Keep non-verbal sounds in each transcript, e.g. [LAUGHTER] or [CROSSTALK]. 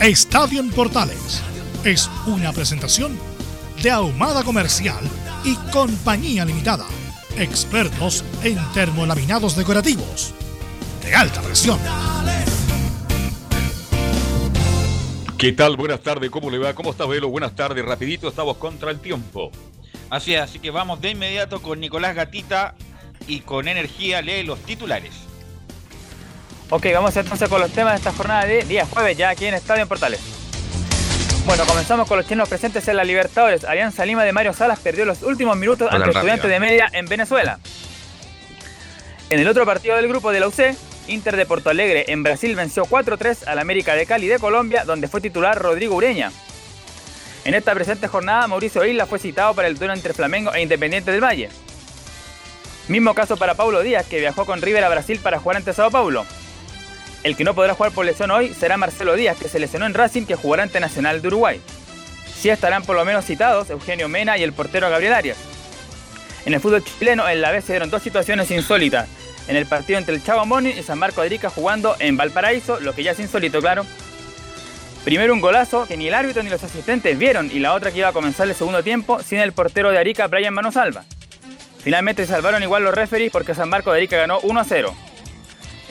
Estadio en Portales es una presentación de Ahumada Comercial y Compañía Limitada. Expertos en termolaminados decorativos de alta presión. ¿Qué tal? Buenas tardes, ¿cómo le va? ¿Cómo está, Velo? Buenas tardes, rapidito, estamos contra el tiempo. Así es, así que vamos de inmediato con Nicolás Gatita y con energía lee los titulares. Ok, vamos entonces con los temas de esta jornada de día jueves, ya aquí en Estadio en Portales. Bueno, comenzamos con los chilenos presentes en la Libertadores. Alianza Lima de Mario Salas perdió los últimos minutos ante Estudiantes de Media en Venezuela. En el otro partido del grupo de la UC, Inter de Porto Alegre en Brasil venció 4-3 al América de Cali de Colombia, donde fue titular Rodrigo Ureña. En esta presente jornada, Mauricio Isla fue citado para el duelo entre Flamengo e Independiente del Valle. Mismo caso para Paulo Díaz, que viajó con River a Brasil para jugar ante Sao Paulo. El que no podrá jugar por lesión hoy será Marcelo Díaz, que se lesionó en Racing, que jugará ante Nacional de Uruguay. Sí estarán por lo menos citados Eugenio Mena y el portero Gabriel Arias. En el fútbol chileno, en la vez se dieron dos situaciones insólitas. En el partido entre el Chavo Moni y San Marco de Arica jugando en Valparaíso, lo que ya es insólito, claro. Primero un golazo que ni el árbitro ni los asistentes vieron y la otra que iba a comenzar el segundo tiempo sin el portero de Arica, Brian Manosalva. Finalmente salvaron igual los referees porque San Marco de Arica ganó 1 a 0.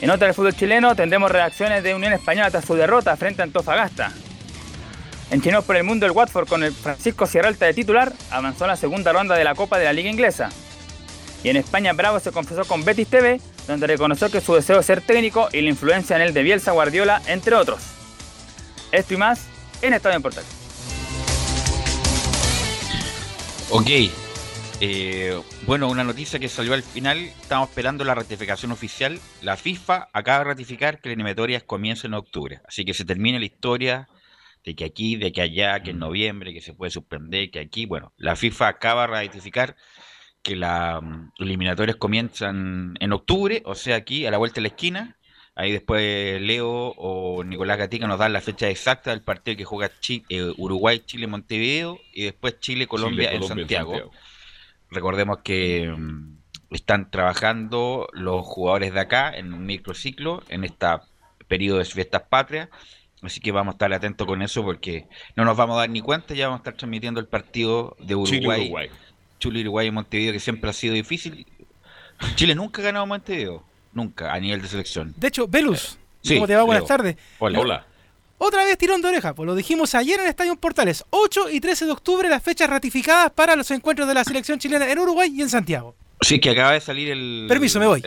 En otra del fútbol chileno tendremos reacciones de Unión Española tras su derrota frente a Antofagasta. En Chinos por el Mundo el Watford con el Francisco Sierralta de titular avanzó a la segunda ronda de la Copa de la Liga Inglesa. Y en España Bravo se confesó con Betis TV, donde reconoció que su deseo es ser técnico y la influencia en el de Bielsa Guardiola, entre otros. Esto y más en Estadio en Portal. Ok, eh, bueno, una noticia que salió al final, estamos esperando la ratificación oficial. La FIFA acaba de ratificar que la eliminatoria comienza en octubre, así que se termina la historia de que aquí, de que allá, que en noviembre, que se puede suspender, que aquí, bueno, la FIFA acaba de ratificar que las eliminatorias comienzan en octubre, o sea, aquí a la vuelta de la esquina. Ahí después Leo o Nicolás Gatica nos dan la fecha exacta del partido que juega eh, Uruguay, Chile, Montevideo y después Chile, Colombia, en, Santiago. Recordemos que mm, están trabajando los jugadores de acá en un microciclo en este periodo de fiestas patrias. Así que vamos a estar atentos con eso porque no nos vamos a dar ni cuenta, ya vamos a estar transmitiendo el partido de Uruguay. Chile, Uruguay. Chile, Uruguay y Montevideo, que siempre ha sido difícil. Chile nunca ha ganado Montevideo. Nunca, a nivel de selección. De hecho, Velus, ¿cómo te va? Buenas tardes. Hola. Hola. Otra vez tirón de oreja, pues lo dijimos ayer en Estadio Portales. 8 y 13 de octubre las fechas ratificadas para los encuentros de la selección chilena en Uruguay y en Santiago. Sí, que acaba de salir el... Permiso, me voy.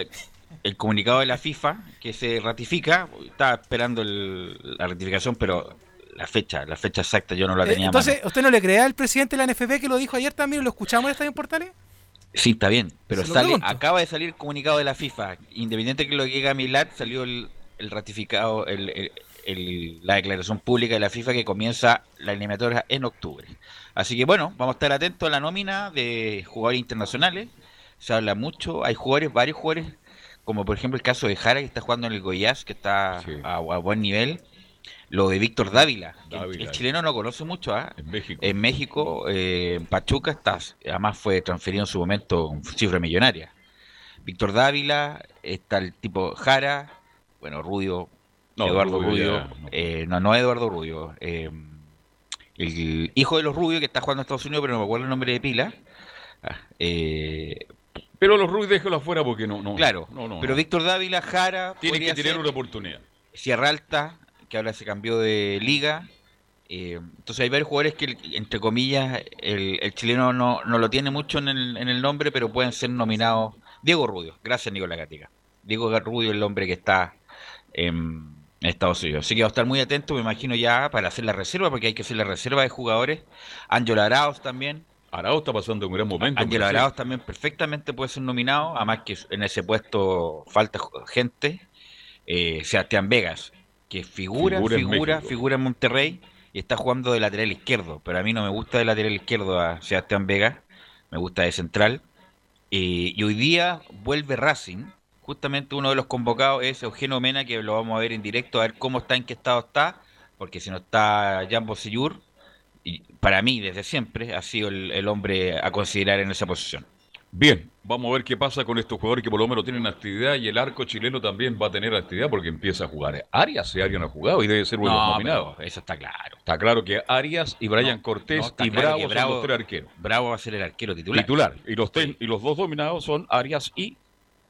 El, comunicado de la FIFA que se ratifica. Estaba esperando la ratificación, pero la fecha, la fecha exacta yo no la eh, tenía. entonces, ¿usted no le cree al presidente de la NFP que lo dijo ayer también? ¿Lo escuchamos en Estadio Portales? Sí, está bien, pero sale, acaba de salir el comunicado de la FIFA. Independiente que lo llegue a Milad, salió el, ratificado, la declaración pública de la FIFA que comienza la eliminatoria en octubre. Así que bueno, vamos a estar atentos a la nómina de jugadores internacionales. Se habla mucho, hay jugadores, varios jugadores, como por ejemplo el caso de Jara que está jugando en el Goiás, que está a, buen nivel. Lo de Víctor Dávila, el, chileno no conoce mucho, ¿ah? En México. En México, eh, en Pachuca, está, además fue transferido en su momento con cifra millonaria. Víctor Dávila, está el tipo Jara, bueno, Rudio, Eduardo Rubio, eh, no, no Eduardo Rubio, eh, el hijo de los Rubios que está jugando en Estados Unidos, pero no me acuerdo el nombre de pila. Ah, pero los Rubios déjalo afuera porque no. no claro, no, pero Víctor Dávila, Jara. Tiene que tener una oportunidad. Sierra Alta, que ahora se cambió de liga. Eh, entonces hay varios jugadores que, entre comillas, el, chileno no, no, lo tiene mucho en el, en el, nombre, pero pueden ser nominados. Diego Rudio, gracias Nicolás Gatica. Diego Rudio es el hombre que está Estados Unidos. Así que va a estar muy atento, me imagino ya, para hacer la reserva, porque hay que hacer la reserva de jugadores. Ángel Arauz también. Arauz está pasando un gran momento. Ángel Arauz también perfectamente puede ser nominado, además que en ese puesto falta gente. Eh, Sebastián Vegas, que figura, figura, figura en Monterrey y está jugando de lateral izquierdo, pero a mí no me gusta de lateral izquierdo a Sebastián Vega, me gusta de central. y hoy día vuelve Racing, justamente uno de los convocados es Eugenio Mena, que lo vamos a ver en directo, a ver cómo está, en qué estado está, porque si no está Jan Sillur, y para mí desde siempre ha sido el hombre a considerar en esa posición. Bien, vamos a ver qué pasa con estos jugadores que por lo menos tienen actividad y el arco chileno también va a tener actividad porque empieza a jugar. Arias y Arias no ha jugado y debe ser uno de los nominados. Eso está claro. Está claro que Arias y Brian Cortés y Bravo, son los tres arqueros. Bravo va a ser el arquero titular. Titular. Y los, y los dos dominados son Arias y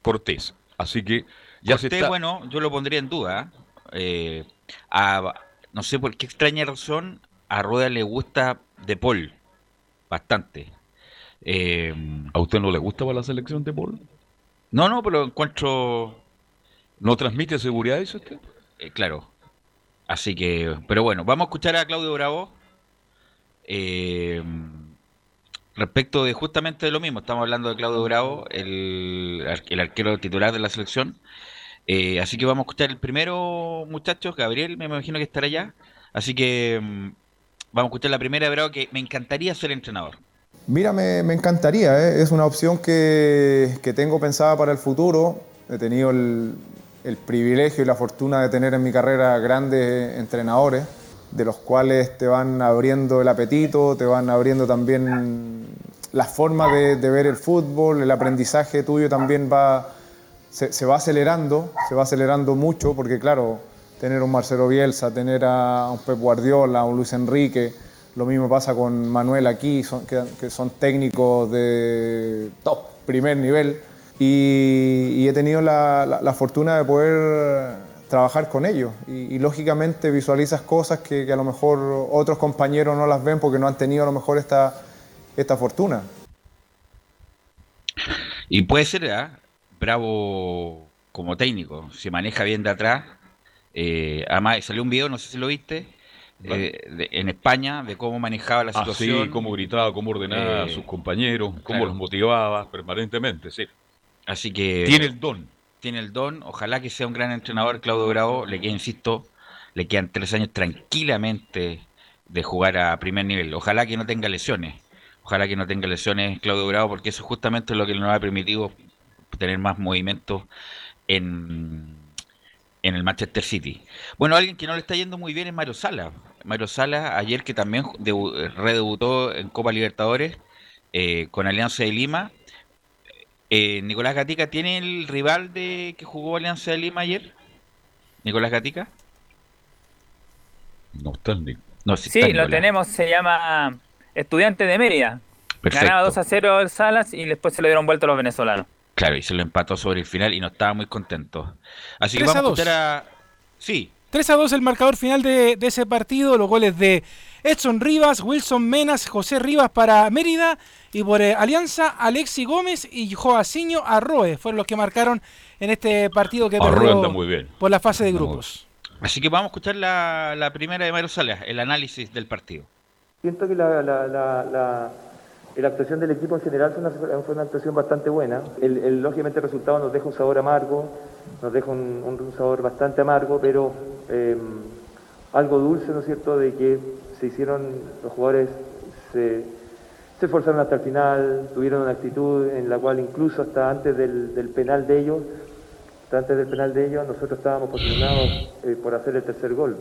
Cortés. Así que ya se está... bueno, yo lo pondría en duda. Eh, no sé por qué extraña razón a Rueda le gusta De Paul. Bastante. Eh, ¿A usted no le gusta la selección de Paul? No, no, pero encuentro... ¿No transmite seguridad eso usted? Eh, claro. Así que, pero bueno, vamos a escuchar a Claudio Bravo. Eh, respecto de justamente de lo mismo, estamos hablando de Claudio Bravo, el, el arquero titular de la selección. así que vamos a escuchar el primero, muchachos. Gabriel, me imagino que estará allá. Así que mm, vamos a escuchar la primera de Bravo, que me encantaría ser entrenador. Mira, me, encantaría, ¿eh? es una opción que, tengo pensada para el futuro. He tenido el, privilegio y la fortuna de tener en mi carrera grandes entrenadores, de los cuales te van abriendo el apetito, te van abriendo también la forma de, ver el fútbol, el aprendizaje tuyo también va, se, va acelerando, se va acelerando mucho, porque claro, tener un Marcelo Bielsa, tener a un Pep Guardiola, un Luis Enrique, lo mismo pasa con Manuel aquí, que, son técnicos de top, primer nivel. Y, he tenido la, fortuna de poder trabajar con ellos. Y, lógicamente visualizas cosas que, a lo mejor otros compañeros no las ven porque no han tenido a lo mejor esta, esta fortuna. Y puede ser, ¿eh? Bravo como técnico, se maneja bien de atrás. Eh, además, salió un video, no sé si lo viste, eh, en España de cómo manejaba la ah, situación. cómo gritaba, cómo ordenaba a eh, sus compañeros, cómo los motivaba permanentemente, sí. Así que... Tiene el don. Tiene el don, ojalá que sea un gran entrenador Claudio Bravo, le queda, insisto, le quedan tres años tranquilamente de jugar a primer nivel. Ojalá que no tenga lesiones, ojalá que no tenga lesiones Claudio Bravo, porque eso justamente es lo que nos ha permitido tener más movimiento en, en el Manchester City. Bueno, alguien que no le está yendo muy bien es Mario Sala. Mario Sala, ayer que también redebutó en Copa Libertadores eh, con Alianza de Lima. Eh, Nicolás Gatica, ¿tiene el rival de que jugó Alianza de Lima ayer? Nicolás Gatica. No está el no, Sí, lo tenemos, se llama Estudiante de Mérida. Ganaba 2 a 0 el Salas y después se le dieron vuelta a los venezolanos. Claro, y se lo empató sobre el final y no estaba muy contento. Así que vamos a, a. Sí, 3 a 2 el marcador final de, ese partido, los goles de Edson Rivas, Wilson Menas, José Rivas para Mérida y por eh, Alianza Alexi Gómez y Joaciño Arroe fueron los que marcaron en este partido que perdió por la fase de grupos. Así que vamos a escuchar la, primera de Mario Salas, el análisis del partido. Siento que la, la, actuación del equipo en general fue una, actuación bastante buena. El, lógicamente el resultado nos deja un sabor amargo, nos deja un sabor bastante amargo, pero Em, algo dulce, ¿no es cierto?, de que se hicieron, los jugadores se, esforzaron hasta el final, tuvieron una actitud en la cual incluso hasta antes del, penal de ellos, hasta antes del penal de ellos, nosotros estábamos posicionados eh, por hacer el tercer gol.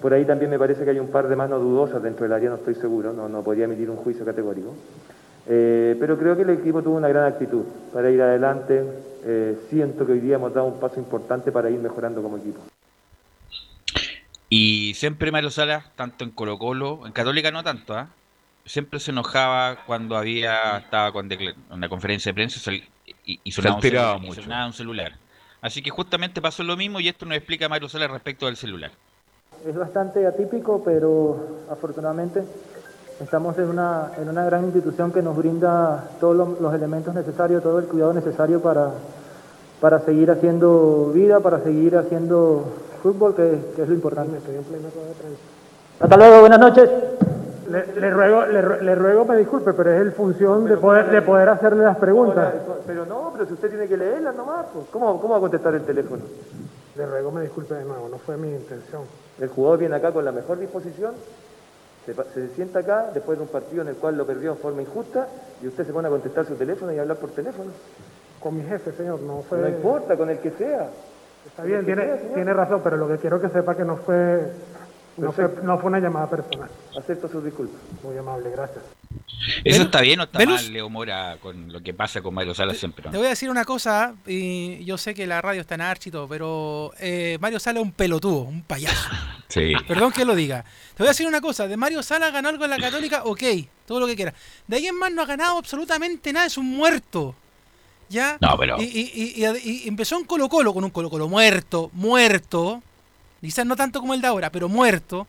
Por ahí también me parece que hay un par de manos dudosas dentro del área, no estoy seguro, no, no podría emitir un juicio categórico. Eh, pero creo que el equipo tuvo una gran actitud para ir adelante. Eh, siento que hoy día hemos dado un paso importante para ir mejorando como equipo. Y siempre Mario Salas, tanto en Colo Colo, en Católica no tanto, ¿ah? siempre se enojaba cuando había estaba con una conferencia de prensa y, y sonaba, un celular, un celular. Así que justamente pasó lo mismo y esto nos explica Mario Salas respecto al celular. es bastante atípico, pero afortunadamente estamos en una, en una gran institución que nos brinda todos los, los elementos necesarios, todo el cuidado necesario para, para seguir haciendo vida, para seguir haciendo fútbol, que, que es lo importante. Hasta luego, buenas noches. Le, le ruego, le, ru- le ruego me disculpe, pero es el función de poder, de poder hacerle las preguntas. Pero no, pero si usted tiene que leerlas nomás, pues, ¿cómo, ¿cómo va a contestar el teléfono? Le ruego me disculpe de nuevo, no fue mi intención. El jugador viene acá con la mejor disposición, se, se sienta acá después de un partido en el cual lo perdió en forma injusta y usted se pone a contestar su teléfono y a hablar por teléfono. Con mi jefe, señor, no fue... No importa, con el que sea. Está bien, tiene, tiene razón, pero lo que quiero que sepa que no fue, no fue, no fue una llamada personal. Acepto sus disculpas. Muy amable, gracias. ¿Eso está bien o está mal, Leo Mora, con lo que pasa con Mario Sala siempre? Te voy a decir una cosa, y yo sé que la radio está en archi y todo, pero eh, Mario Sala es un pelotudo, un payaso. [LAUGHS] Sí. Perdón que lo diga. Te voy a decir una cosa, de Mario Sala ganó algo en la Católica, ok, todo lo que quiera. De ahí en más no ha ganado absolutamente nada, es un muerto. ¿Ya? No, pero- Y, y- y- empezó en Colo Colo con un Colo Colo muerto, muerto. Quizás no tanto como el de ahora, pero muerto.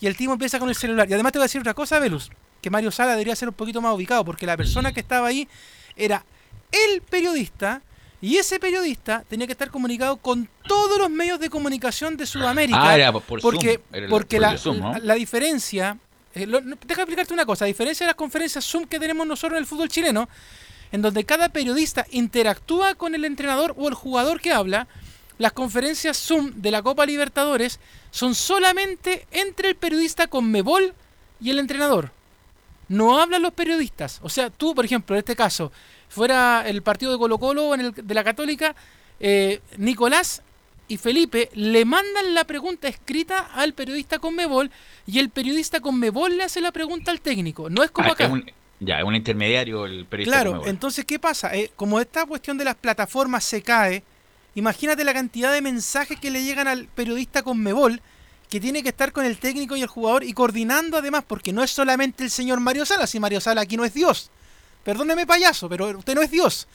Y el tipo empieza con el celular. Y además te voy a decir otra cosa, Velus, que Mario Sala debería ser un poquito más ubicado, porque la persona que estaba ahí era el periodista. Y ese periodista tenía que estar comunicado con todos los medios de comunicación de Sudamérica. Ah, era por- por porque Zoom, era el- porque por la, el Zoom, ¿no? la- la diferencia. eh, lo- deja explicarte una cosa. A diferencia de las conferencias Zoom que tenemos nosotros en el fútbol chileno, en donde cada periodista interactúa con el entrenador o el jugador que habla, las conferencias Zoom de la Copa Libertadores son solamente entre el periodista con Mebol y el entrenador. No hablan los periodistas. O sea, tú, por ejemplo, en este caso, fuera el partido de Colo Colo o en el de la Católica, eh, Nicolás y Felipe le mandan la pregunta escrita al periodista con Mebol y el periodista con Mebol le hace la pregunta al técnico. No es como Ah, acá. es un- ya, es un intermediario el periodista. Claro, entonces, ¿qué pasa? Eh, como esta cuestión de las plataformas se cae, imagínate la cantidad de mensajes que le llegan al periodista con Mebol, que tiene que estar con el técnico y el jugador y coordinando además, porque no es solamente el señor Mario Sala, si Mario Sala aquí no es Dios. Perdóneme payaso, pero usted no es Dios.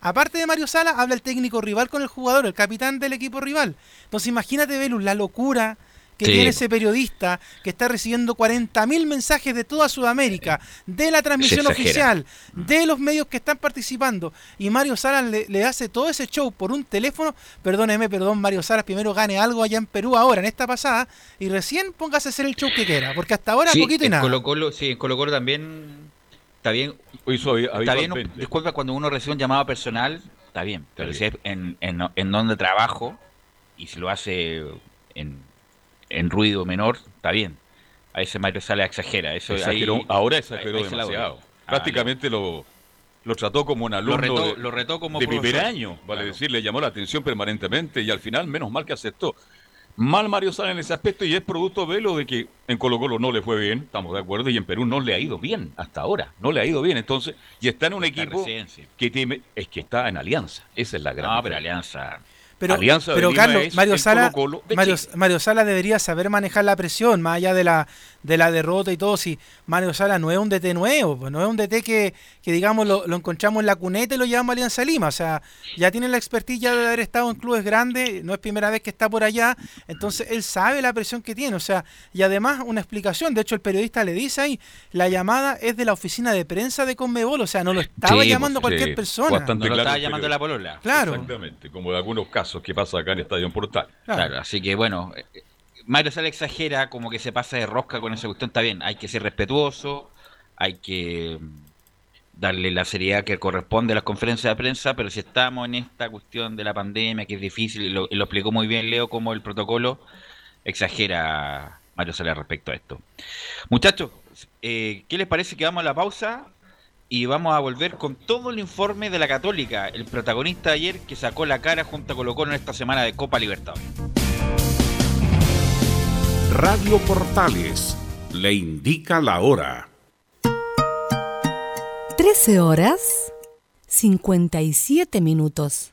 Aparte de Mario Sala, habla el técnico rival con el jugador, el capitán del equipo rival. Entonces imagínate, Velus, la locura que Sí. tiene ese periodista que está recibiendo 40.000 mensajes de toda Sudamérica, de la transmisión oficial, de los medios que están participando, y Mario Salas le, le hace todo ese show por un teléfono, perdóneme, perdón, Mario Salas primero gane algo allá en Perú ahora, en esta pasada, y recién póngase a hacer el show que quiera, porque hasta ahora Sí, poquito y nada. Colo -Colo, sí, en Colo Colo también está bien. Hizo Está bien, disculpa, cuando uno recibe un llamado personal, está bien. Pero si es en, en, en donde trabajo y si lo hace en, en ruido menor, está bien. A ese Mario Sala exagera. Eso Exageró, ahí- ahora exageró ahí demasiado. Ah, Prácticamente lo, lo trató como un alumno retó- de, lo retó como de primer año, vale Claro. decir, le llamó la atención permanentemente y al final, menos mal que aceptó. Mal Mario Sala en ese aspecto y es producto de lo de que en Colo Colo no le fue bien, estamos de acuerdo, y en Perú no le ha ido bien hasta ahora, no le ha ido bien, entonces, y está en un Está equipo recién, sí. que tiene, es que está en alianza, esa es la gran No, pero. Alianza. Pero, Alianza pero Carlos, Mario Sala. Mario Sala debería saber manejar la presión, más allá de la, de la derrota y todo. Si Mario Sala no es un DT nuevo, pues, no es un DT que, que digamos, lo, lo encontramos en la cuneta y lo llevamos a Alianza Lima. O sea, ya tiene la expertise ya de haber estado en clubes grandes, no es primera vez que está por allá. Entonces, él sabe la presión que tiene. O sea, y además, una explicación. De hecho, el periodista le dice ahí, la llamada es de la oficina de prensa de Conmebol. O sea, no lo estaba Sí, llamando pues, cualquier persona. bastante No lo claro estaba llamando la polola. Claro. Exactamente, como de algunos casos que pasa acá en Estadio Portal. Claro. Claro, así que bueno, Mario Sala exagera, como que se pasa de rosca con esa cuestión, está bien, hay que ser respetuoso, hay que mm, darle la seriedad que corresponde a las conferencias de prensa, pero si estamos en esta cuestión de la pandemia, que es difícil, lo, lo explicó muy bien Leo, como el protocolo exagera Mario Sala respecto a esto. Muchachos, eh, ¿qué les parece que vamos a la pausa? Y vamos a volver con todo el informe de la Católica, el protagonista de ayer que sacó la cara junto a Colo en esta semana de Copa Libertadores. Radio Portales le indica la hora. 13 horas 57 minutos.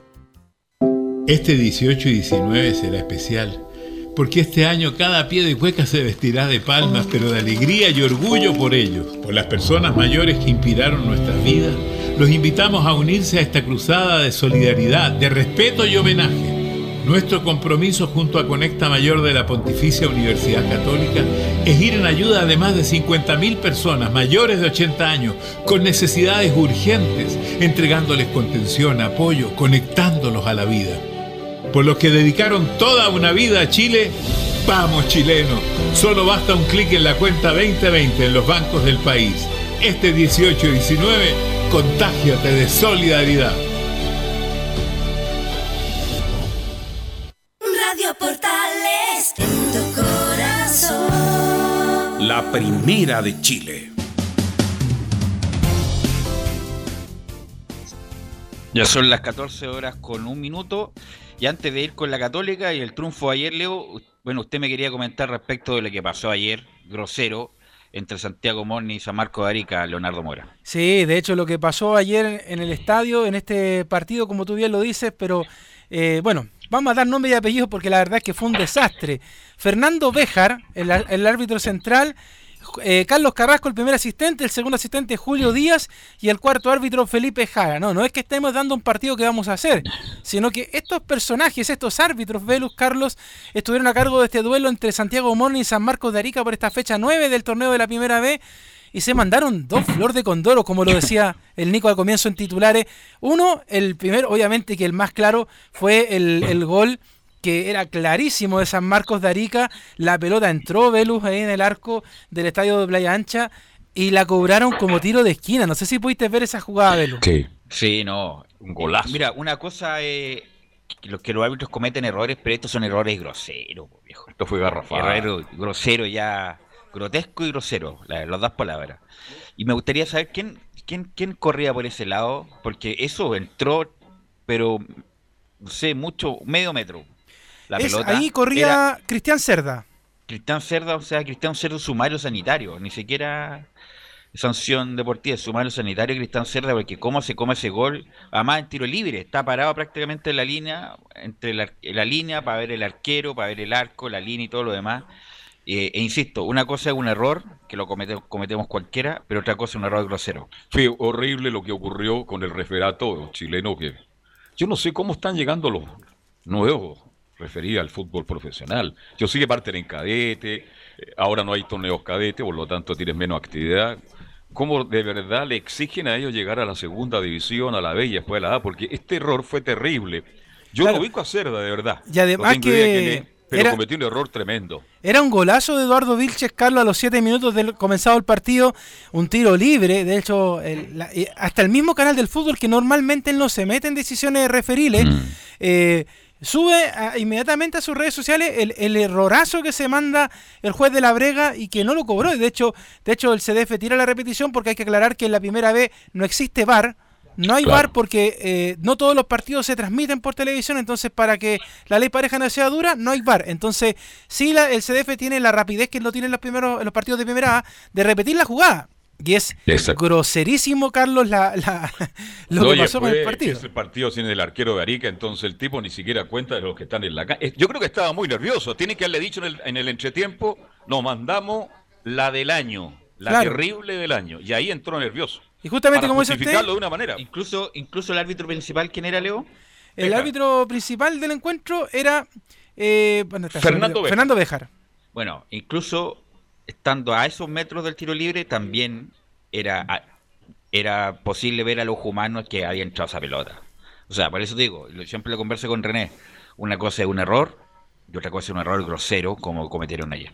Este 18 y 19 será especial, porque este año cada pie de cueca se vestirá de palmas, pero de alegría y orgullo por ellos, por las personas mayores que inspiraron nuestras vidas. Los invitamos a unirse a esta cruzada de solidaridad, de respeto y homenaje. Nuestro compromiso junto a Conecta Mayor de la Pontificia Universidad Católica es ir en ayuda de más de 50.000 personas mayores de 80 años con necesidades urgentes, entregándoles contención, apoyo, conectándolos a la vida. Por los que dedicaron toda una vida a Chile, vamos chilenos. Solo basta un clic en la cuenta 2020 en los bancos del país. Este 18 y 19, contágiate de solidaridad. Radio Portales, en tu corazón. La primera de Chile. Ya son las 14 horas con un minuto. Y antes de ir con la Católica y el triunfo de ayer, Leo, bueno, usted me quería comentar respecto de lo que pasó ayer, grosero, entre Santiago Morni y San Marco de Arica, Leonardo Mora. Sí, de hecho lo que pasó ayer en el estadio, en este partido, como tú bien lo dices, pero eh, bueno, vamos a dar nombre y apellido porque la verdad es que fue un desastre. Fernando Béjar, el, el árbitro central, eh, Carlos Carrasco, el primer asistente, el segundo asistente Julio Díaz y el cuarto árbitro Felipe Jara. No, no es que estemos dando un partido que vamos a hacer, sino que estos personajes, estos árbitros, Velus, Carlos, estuvieron a cargo de este duelo entre Santiago Morni y San Marcos de Arica por esta fecha 9 del torneo de la primera B y se mandaron dos flor de condoro, como lo decía el Nico al comienzo en titulares. Uno, el primero, obviamente que el más claro fue el, el gol que era clarísimo de San Marcos de Arica. La pelota entró Velus ahí en el arco del estadio de Playa Ancha y la cobraron como tiro de esquina. No sé si pudiste ver esa jugada, Velus. Sí. Sí, no. Un golazo. Mira, una cosa es que los, que los árbitros cometen errores, pero estos son errores groseros, viejo. Esto fue garrafado. Error grosero ya, grotesco y grosero, la, las dos palabras. Y me gustaría saber quién, quién, quién corría por ese lado, porque eso entró, pero no sé, mucho, medio metro. La Es- pelota ahí corría era- Cristian Cerda. Cristian Cerda, o sea, Cristian Cerda sumario sanitario, ni siquiera sanción deportiva, sumario sanitario Cristian Cerda, porque cómo se come ese gol, además en tiro libre, está parado prácticamente en la línea, entre la, la línea para ver el arquero, para ver el arco, la línea y todo lo demás. Eh, e insisto, una cosa es un error, que lo cometemos, cometemos cualquiera, pero otra cosa es un error grosero. Fue horrible lo que ocurrió con el referato chileno, que yo no sé cómo están llegando los nuevos referidos al fútbol profesional. Yo sé que parten en cadete, eh, ahora no hay torneos cadete, por lo tanto tienes menos actividad. ¿Cómo de verdad le exigen a ellos llegar a la segunda división, a la B y después a la A? Porque este error fue terrible. Yo Claro. lo ubico a Cerda, de verdad. Y además No que es, pero era- cometió un error tremendo. Era un golazo de Eduardo Vilches, Carlos, a los 7 minutos del comenzado el partido. Un tiro libre. De hecho, el- la- eh, hasta el mismo canal del fútbol, que normalmente no se mete en decisiones referiles, eh, sube a- inmediatamente a sus redes sociales el, el errorazo que se manda el juez de la Brega y que no lo cobró. De hecho, de hecho, el CDF tira la repetición porque hay que aclarar que en la primera vez no existe VAR. No hay Claro. VAR porque eh, no todos los partidos se transmiten por televisión, entonces para que la ley pareja no sea dura, no hay VAR. Entonces, sí, la- el CDF tiene la rapidez que lo tienen los primeros los partidos de primera A de repetir la jugada. Y es Exacto. groserísimo, Carlos, la, la- lo que pasó con el partido. ese partido sin el arquero de Arica, entonces el tipo ni siquiera cuenta de los que están en la cancha. Yo creo que estaba muy nervioso. Tiene que haberle dicho en el, en el entretiempo, nos mandamos la del año, la Claro. terrible del año. Y ahí entró nervioso. Y justamente Para como dice usted, justificarlo de una manera. Incluso, incluso el árbitro principal, ¿quién era, Leo? el Bejar. árbitro principal del encuentro era eh, bueno, está- Fernando Bejar. Fernando Bejar. Bueno, incluso estando a esos metros del tiro libre, también era, era posible ver a los humanos que habían entrado esa pelota. O sea, por eso digo, siempre lo converso con René, una cosa es un error y otra cosa es un error grosero como cometieron ayer.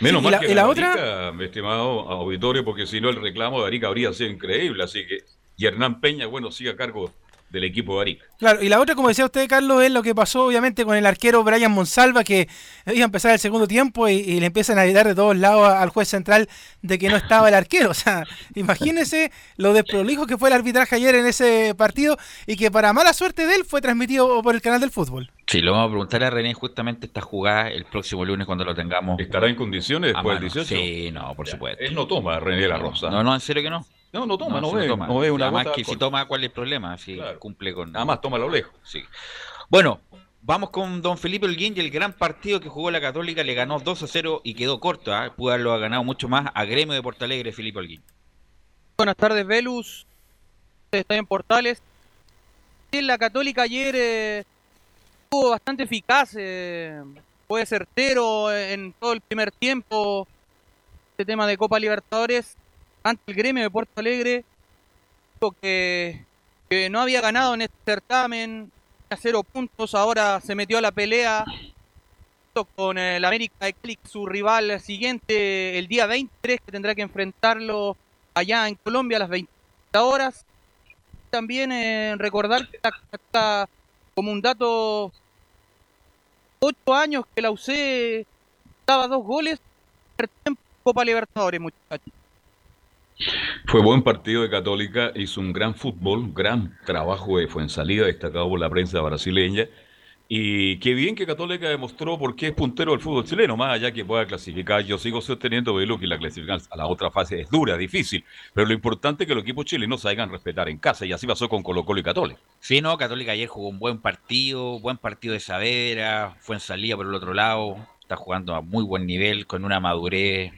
Menos Sí, mal la- que la ganó otra- Arica, mi estimado auditorio, porque si no el reclamo de Arica habría sido increíble. Así que, y Hernán Peña, bueno, sigue a cargo del equipo de Arica. Claro, y la otra, como decía usted, Carlos, es lo que pasó obviamente con el arquero Brian Monsalva, que iba a empezar el segundo tiempo y, le empiezan a gritar de todos lados al juez central de que no estaba el arquero. [LAUGHS] O sea, imagínense lo desprolijo que fue el arbitraje ayer en ese partido y que para mala suerte de él fue transmitido por el canal del fútbol. Sí, lo vamos a preguntar a René justamente esta jugada el próximo lunes cuando lo tengamos. ¿Estará en condiciones después del mano. 18? Sí, no, por supuesto. Él no toma René La Rosa. No, no, en serio que no. No, no toma, no, sí ve, toma. no ve una Además gota que si toma, ¿cuál es el problema? Si cumple con... Nada más toma a lo lejos. Sí. Bueno, vamos con don Felipe Holguín y el gran partido que jugó la Católica le ganó 2 a 0 y quedó corto. ¿ah? Pudo haberlo ganado mucho más a Gremio de Porto Alegre, Felipe Holguín. Buenas tardes, Velus. Está en Portales. Sí, la Católica ayer eh, estuvo bastante eficaz. eh, fue certero en todo el primer tiempo. Este tema de Copa Libertadores ante el gremio de Porto Alegre. Que, no había ganado en este certamen. A cero puntos. Ahora se metió a la pelea con el América de Cali, su rival siguiente, el día 23, que tendrá que enfrentarlo allá en Colombia a las 20 horas. También eh, recordar que hasta como un dato, ocho años que la UC daba dos goles en Copa Libertadores, muchachos. Fue buen partido de Católica, hizo un gran fútbol, gran trabajo de Fuensalida, destacado por la prensa brasileña. Y qué bien que Católica demostró por qué es puntero del fútbol chileno, más allá que pueda clasificar. Yo sigo sosteniendo, Belu, que la clasificación a la otra fase es dura, difícil. Pero lo importante es que los equipos chilenos se hagan respetar en casa, y así pasó con Colo Colo y Católica. Sí, no, Católica ayer jugó un buen partido, buen partido de Saavedra, fue en salida por el otro lado, está jugando a muy buen nivel, con una madurez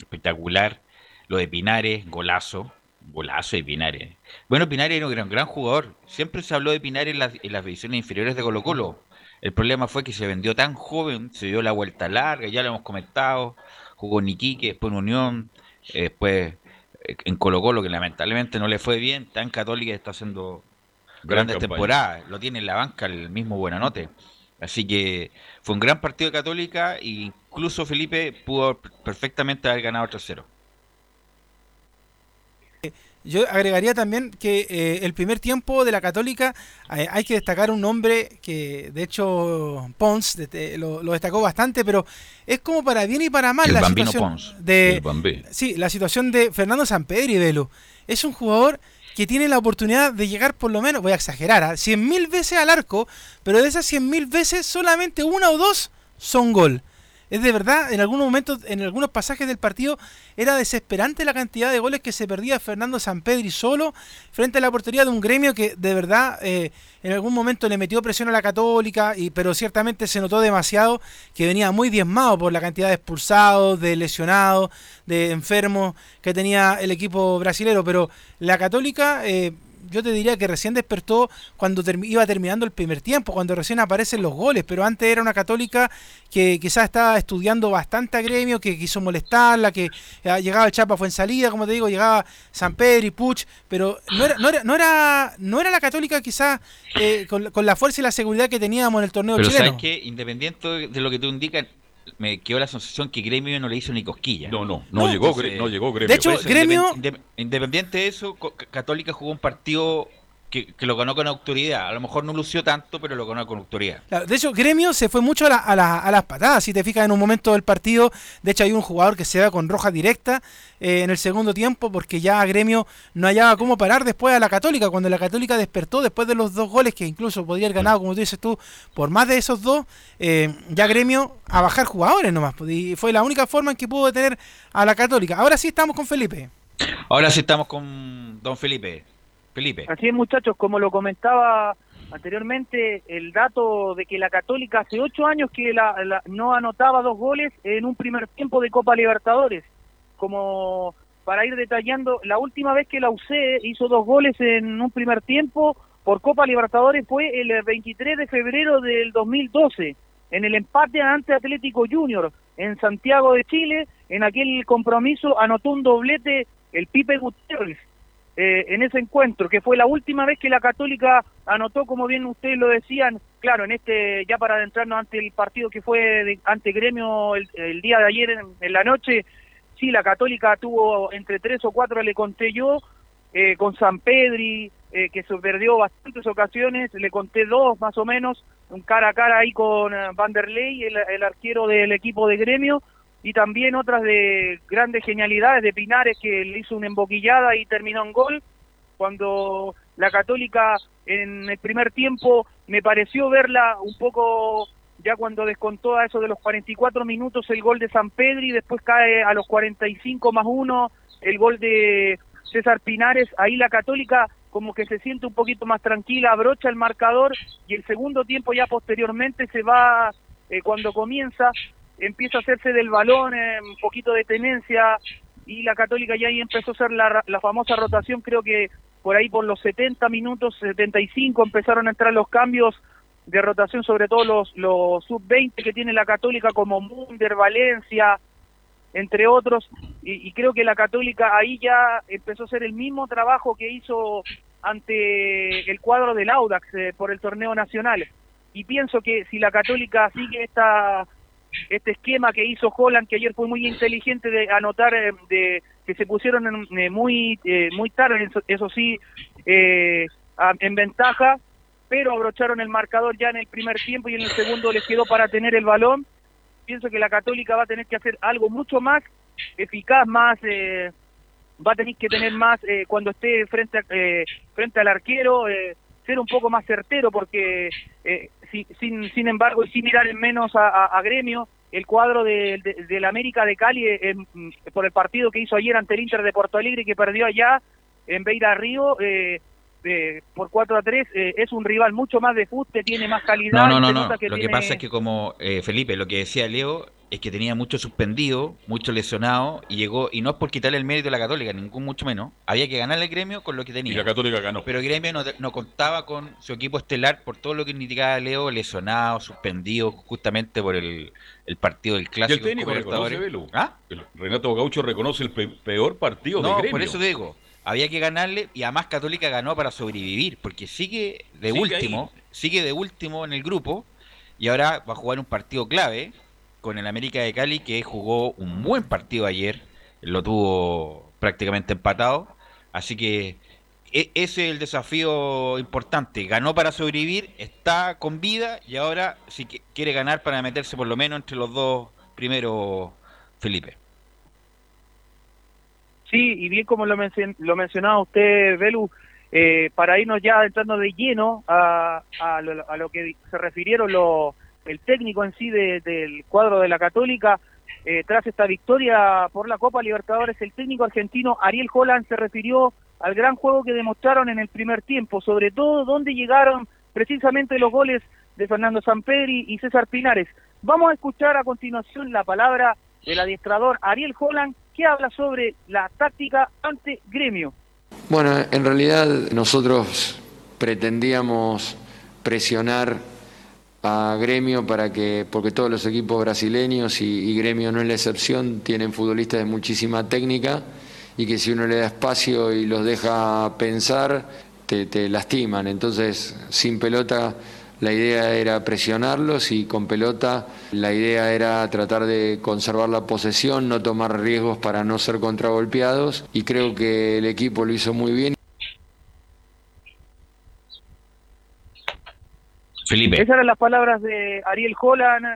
espectacular. Lo de Pinares, golazo, golazo de Pinares. Bueno, Pinares era un gran, gran jugador, siempre se habló de Pinares en las, en las divisiones inferiores de Colo Colo. El problema fue que se vendió tan joven, se dio la vuelta larga, ya lo hemos comentado, jugó en Iquique, después en Unión, eh, después eh, en Colo Colo, que lamentablemente no le fue bien, tan católica está haciendo Gran grandes campaña. temporadas, lo tiene en la banca el mismo Buenanote. Así que fue un gran partido de Católica e incluso Felipe pudo perfectamente haber ganado 3-0. Yo agregaría también que eh, el primer tiempo de la Católica eh, hay que destacar un nombre que de hecho Pons de- de- lo, lo destacó bastante, pero es como para bien y para mal El la Bambino situación Pons. de El sí la situación de Fernando Sampedri Velo. Es un jugador que tiene la oportunidad de llegar por lo menos, voy a exagerar, a 100.000 veces al arco, pero de esas 100.000 veces solamente una o dos son gol. Es de verdad, en algunos momentos, en algunos pasajes del partido, era desesperante la cantidad de goles que se perdía Fernando Sampedri solo frente a la portería de un gremio que de verdad eh, en algún momento le metió presión a la Católica, y, pero ciertamente se notó demasiado que venía muy diezmado por la cantidad de expulsados, de lesionados, de enfermos que tenía el equipo brasilero. Pero la Católica eh, yo te diría que recién despertó cuando iba terminando el primer tiempo, cuando recién aparecen los goles, pero antes era una católica que quizás estaba estudiando bastante a gremio, que quiso molestarla, que eh, llegaba el Chapa fue en salida, como te digo, llegaba San Pedro y Puch, pero no era, no era, no era, no era la católica quizás eh, con, la fuerza y la seguridad que teníamos en el torneo pero chileno. ¿sabes que Independiente de lo que tú indicas, me quedó la sensación que Gremio no le hizo ni cosquilla. No, no, no, llegó, no llegó Gremio. De hecho, Gremio... Independiente de eso, Católica jugó un partido que, lo ganó con autoridad. A lo mejor no lució tanto, pero lo ganó con autoridad. de hecho, Gremio se fue mucho a, a, las patadas. Si te fijas en un momento del partido, de hecho hay un jugador que se va con roja directa eh, en el segundo tiempo porque ya Gremio no hallaba cómo parar después a la Católica. Cuando la Católica despertó después de los dos goles que incluso podría haber ganado, como tú dices tú, por más de esos dos, eh, ya Gremio a bajar jugadores nomás. Pues, y fue la única forma en que pudo detener a la Católica. Ahora sí estamos con Felipe. Ahora sí estamos con don Felipe. Así es, muchachos, como lo comentaba anteriormente, el dato de que la Católica hace ocho años que la, no anotaba dos goles en un primer tiempo de Copa Libertadores. Como para ir detallando, la última vez que la UC hizo dos goles en un primer tiempo por Copa Libertadores fue el 23 de febrero del 2012, en el empate ante Atlético Junior en Santiago de Chile. En aquel compromiso anotó un doblete el Pipe Gutiérrez eh, en ese encuentro, que fue la última vez que la Católica anotó, como bien ustedes lo decían, claro, en este, ya para adentrarnos ante el partido que fue ante Gremio el, día de ayer en, la noche, sí, la Católica tuvo entre tres o cuatro, le conté yo, eh, con San Pedri, eh, que se perdió bastantes ocasiones, le conté dos más o menos, un cara a cara ahí con Vanderlei, el, el arquero del equipo de Gremio, y también otras de grandes genialidades de Pinares que le hizo una emboquillada y terminó en gol. Cuando la Católica en el primer tiempo me pareció verla un poco ya cuando descontó a eso de los 44 minutos el gol de San Pedro y después cae a los 45 más uno el gol de César Pinares, ahí la Católica como que se siente un poquito más tranquila, abrocha el marcador y el segundo tiempo ya posteriormente se va, eh, cuando comienza, empieza a hacerse del balón, eh, un poquito de tenencia, y la Católica ya ahí empezó a hacer la, la famosa rotación, creo que por ahí por los 70 minutos, 75 empezaron a entrar los cambios de rotación, sobre todo los, los sub-20 que tiene la Católica como Munder, Valencia, entre otros, y, creo que la Católica ahí ya empezó a hacer el mismo trabajo que hizo ante el cuadro del Audax eh, por el torneo nacional. Y pienso que si la Católica sigue esta este esquema que hizo Holland, que ayer fue muy inteligente de anotar, eh, de que se pusieron en, eh, muy eh, muy tarde, eso, sí, en ventaja, pero abrocharon el marcador ya en el primer tiempo y en el segundo les quedó para tener el balón. Pienso que la Católica va a tener que hacer algo mucho más eficaz, más va a tener que tener más cuando esté frente frente al arquero ser un poco más certero porque sin, sin embargo, y sin mirar en menos a, Gremio, el cuadro de, la América de Cali eh, mm, por el partido que hizo ayer ante el Inter de Porto Alegre que perdió allá en Beira Río eh, eh, por 4 a 3 es un rival mucho más de fútbol, tiene más calidad. No, no, no, lo que pasa es que como Felipe, lo que decía Leo, es que tenía mucho suspendido, mucho lesionado y llegó, y no es por quitarle el mérito a la Católica, ningún mucho menos, había que ganarle el gremio con lo que tenía. Y la Católica ganó. Pero el gremio no, contaba con su equipo estelar por todo lo que indicaba Leo, lesionado, suspendido justamente por el, partido del clásico. ¿Y el técnico reconoce, ¿Ah? Renato Gaucho reconoce el peor partido de gremio. por eso digo, había que ganarle y además Católica ganó para sobrevivir, porque sigue de último, sigue de último en el grupo y ahora va a jugar un partido clave con el América de Cali que jugó un buen partido ayer, lo tuvo prácticamente empatado, así que e, ese es el desafío importante, ganó para sobrevivir, está con vida y ahora si quiere ganar para meterse por lo menos entre los dos primeros, Felipe. Sí, y bien como lo, lo mencionaba usted, Belu, eh, para irnos ya entrando de lleno a, lo, a lo que se refirieron los el técnico en sí de- del cuadro de la Católica, eh, tras esta victoria por la Copa Libertadores, el técnico argentino Ariel Holland se refirió al gran juego que demostraron en el primer tiempo, sobre todo donde llegaron precisamente los goles de Fernando Samperi y César Pinares. Vamos a escuchar a continuación la palabra del adiestrador Ariel Holland, que habla sobre la táctica ante Gremio. Bueno, en realidad nosotros pretendíamos presionar a Gremio para que, porque todos los equipos brasileños y, Gremio no es la excepción, tienen futbolistas de muchísima técnica y que si uno le da espacio y los deja pensar, te lastiman. Entonces, sin pelota la idea era presionarlos y con pelota la idea era tratar de conservar la posesión, no tomar riesgos para no ser contragolpeados y creo que el equipo lo hizo muy bien. Felipe. Esas eran las palabras de Ariel Holland,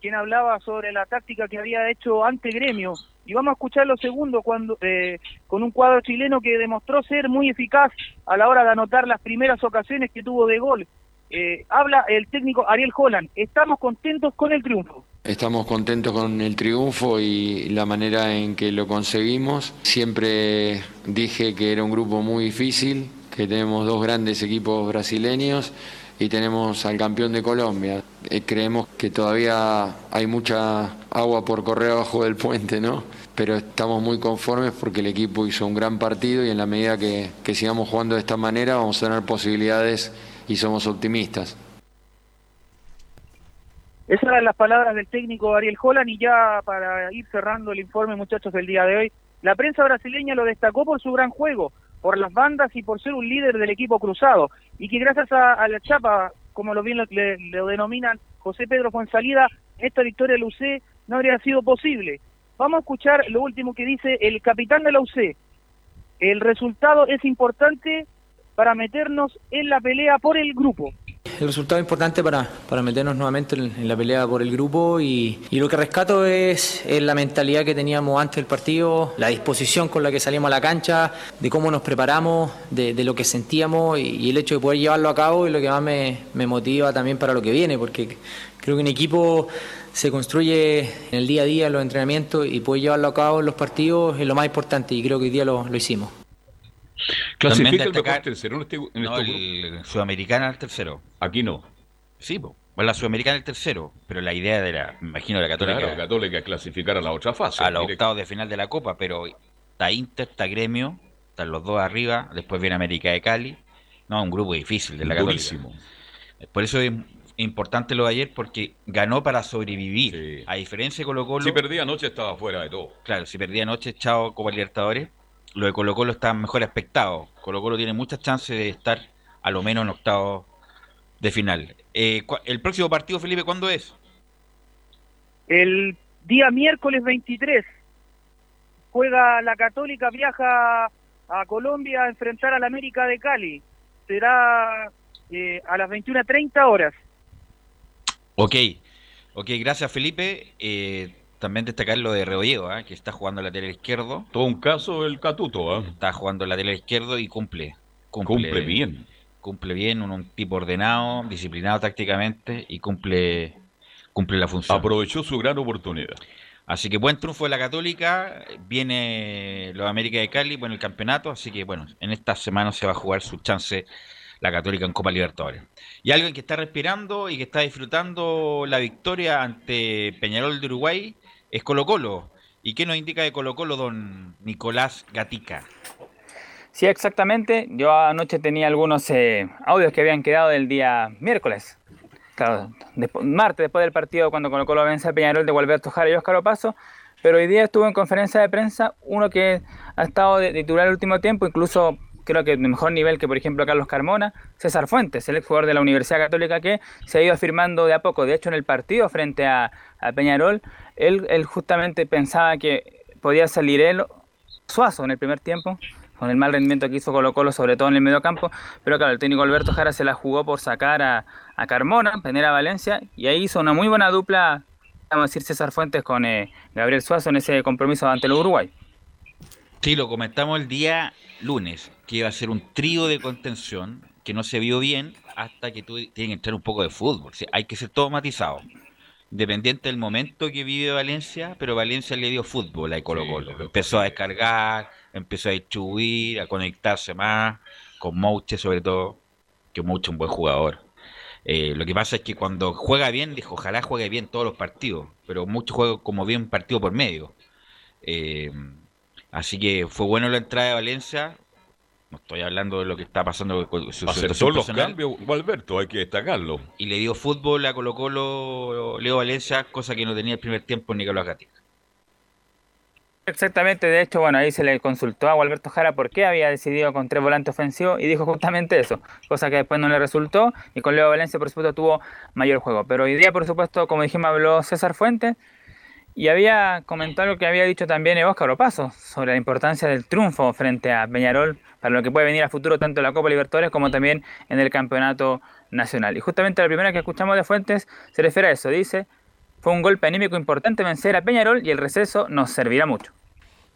quien hablaba sobre la táctica que había hecho ante Gremio. Y vamos a escuchar lo segundo cuando, eh, con un cuadro chileno que demostró ser muy eficaz a la hora de anotar las primeras ocasiones que tuvo de gol. Eh, habla el técnico Ariel Holland. Estamos contentos con el triunfo. Estamos contentos con el triunfo y la manera en que lo conseguimos. Siempre dije que era un grupo muy difícil, que tenemos dos grandes equipos brasileños y tenemos al campeón de Colombia. Eh, creemos que todavía hay mucha agua por correr abajo del puente, ¿no? Pero estamos muy conformes porque el equipo hizo un gran partido y en la medida que, que sigamos jugando de esta manera vamos a tener posibilidades y somos optimistas. Esas eran las palabras del técnico Ariel Holland y ya para ir cerrando el informe, muchachos, del día de hoy, la prensa brasileña lo destacó por su gran juego, por las bandas y por ser un líder del equipo cruzado y que gracias a, a la chapa, como lo bien lo, le- lo denominan José Pedro Fuensalida, esta victoria de la UC no habría sido posible. Vamos a escuchar lo último que dice el capitán de la UC. El resultado es importante para meternos en la pelea por el grupo. El resultado es importante para, para meternos nuevamente en, la pelea por el grupo y, y lo que rescato es, la mentalidad que teníamos antes del partido, la disposición con la que salimos a la cancha, de cómo nos preparamos, de, lo que sentíamos y, y el hecho de poder llevarlo a cabo es lo que más me, motiva también para lo que viene, porque creo que un equipo se construye en el día a día, en los entrenamientos y poder llevarlo a cabo en los partidos es lo más importante y creo que hoy día lo hicimos. Clasifica el mejor tercero en este, en No, estos el sudamericana el tercero. Aquí no. Sí, po. Bueno, la sudamericana el tercero, pero la idea de la, me imagino, de la Católica. Claro, Católica clasificar a la otra fase. a los octavos de final de la Copa, pero está Inter, está Gremio, están los dos arriba, después viene América de Cali. No, un grupo difícil de la Católica. Durísimo. Por eso es importante lo de ayer, porque ganó para sobrevivir. A diferencia de Colo Colo. Si perdía anoche estaba fuera de todo. Claro, si perdía anoche, chao Copa Libertadores. Lo de Colo Colo está mejor aspectado. Colo Colo tiene muchas chances de estar a lo menos en octavos de final. Eh, ¿El próximo partido, Felipe, cuándo es? El día miércoles 23 juega la Católica, viaja a Colombia a enfrentar al América de Cali. Será eh, a las 21.30 horas. Ok, ok, gracias Felipe. Eh, también destacar lo de Rebolledo, ¿ah? que está jugando el lateral izquierdo. Todo un caso el Catuto, ¿ah? Está jugando el lateral izquierdo y cumple. Cumple bien. Cumple bien, un, un tipo ordenado, disciplinado tácticamente y cumple, cumple la función. Aprovechó su gran oportunidad. Así que buen triunfo de la Católica. Viene los América de Cali bueno el campeonato. Así que bueno, en esta semana se va a jugar su chance la Católica en Copa Libertadores. Y alguien que está respirando y que está disfrutando la victoria ante Peñarol de Uruguay es Colo Colo. ¿Y qué nos indica de Colo Colo don Nicolás Gatica? Sí, exactamente. Yo anoche tenía algunos eh, audios que habían quedado del día miércoles. Claro, martes, después del partido, cuando Colo Colo vence a Peñarol de Gualberto Jara y Óscar Opaso. Pero hoy día estuvo en conferencia de prensa uno que ha estado de titular el último tiempo, incluso creo que de mejor nivel que, por ejemplo, Carlos Carmona, César Fuentes, el exjugador de la Universidad Católica que se ha ido afirmando de a poco. De hecho, en el partido frente a Peñarol, él, él justamente pensaba que podía salir él Suazo en el primer tiempo, con el mal rendimiento que hizo Colo Colo, sobre todo en el medio campo, pero claro, el técnico Alberto Jara se la jugó por sacar a, a Carmona, tener a Valencia, y ahí hizo una muy buena dupla, vamos a decir, César Fuentes con eh, Gabriel Suazo en ese compromiso ante el Uruguay. Sí, lo comentamos el día lunes, que iba a ser un trío de contención, que no se vio bien, hasta que tú tienes que entrar un poco de fútbol. O hay que ser todo matizado. Independiente del momento que vive Valencia, pero Valencia le dio fútbol a Colo Colo. empezó a descargar, empezó a distribuir, a conectarse más, con Mouche sobre todo, que Mouche es un buen jugador. Eh, lo que pasa es que cuando juega bien, dijo, ojalá juegue bien todos los partidos, pero mucho juego como bien partido por medio. Eh, así que fue bueno la entrada de Valencia, no estoy hablando de lo que está pasando con su los cambios, Alberto, hay que destacarlo. Y le dio fútbol a Colo Colo Leo Valencia, cosa que no tenía el primer tiempo Nicolás Gatica. Exactamente, de hecho, bueno, ahí se le consultó a Alberto Jara por qué había decidido con tres volantes ofensivos y dijo justamente eso, cosa que después no le resultó y con Leo Valencia por supuesto tuvo mayor juego. Pero hoy día, por supuesto, como dijimos, habló César Fuentes y había comentado lo que había dicho también Óscar Opaso sobre la importancia del triunfo frente a Peñarol para lo que puede venir a futuro tanto en la Copa Libertadores como también en el Campeonato Nacional. Y justamente la primera que escuchamos de Fuentes se refiere a eso, dice, fue un golpe anímico importante vencer a Peñarol y el receso nos servirá mucho.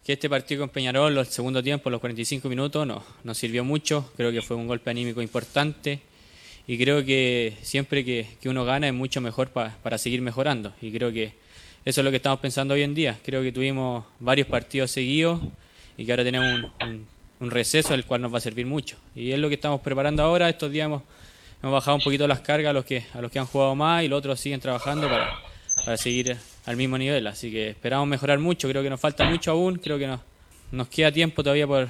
Que este partido con Peñarol, el segundo tiempo, los 45 minutos, no, nos sirvió mucho, creo que fue un golpe anímico importante y creo que siempre que, uno gana es mucho mejor para seguir mejorando y creo que eso es lo que estamos pensando hoy en día. Creo que tuvimos varios partidos seguidos y que ahora tenemos un, receso el cual nos va a servir mucho. Y es lo que estamos preparando ahora. Estos días hemos, bajado un poquito las cargas a los que, a los que han jugado más y los otros siguen trabajando para, para seguir al mismo nivel. Así que esperamos mejorar mucho. Creo que nos falta mucho aún. Creo que nos, nos queda tiempo todavía por,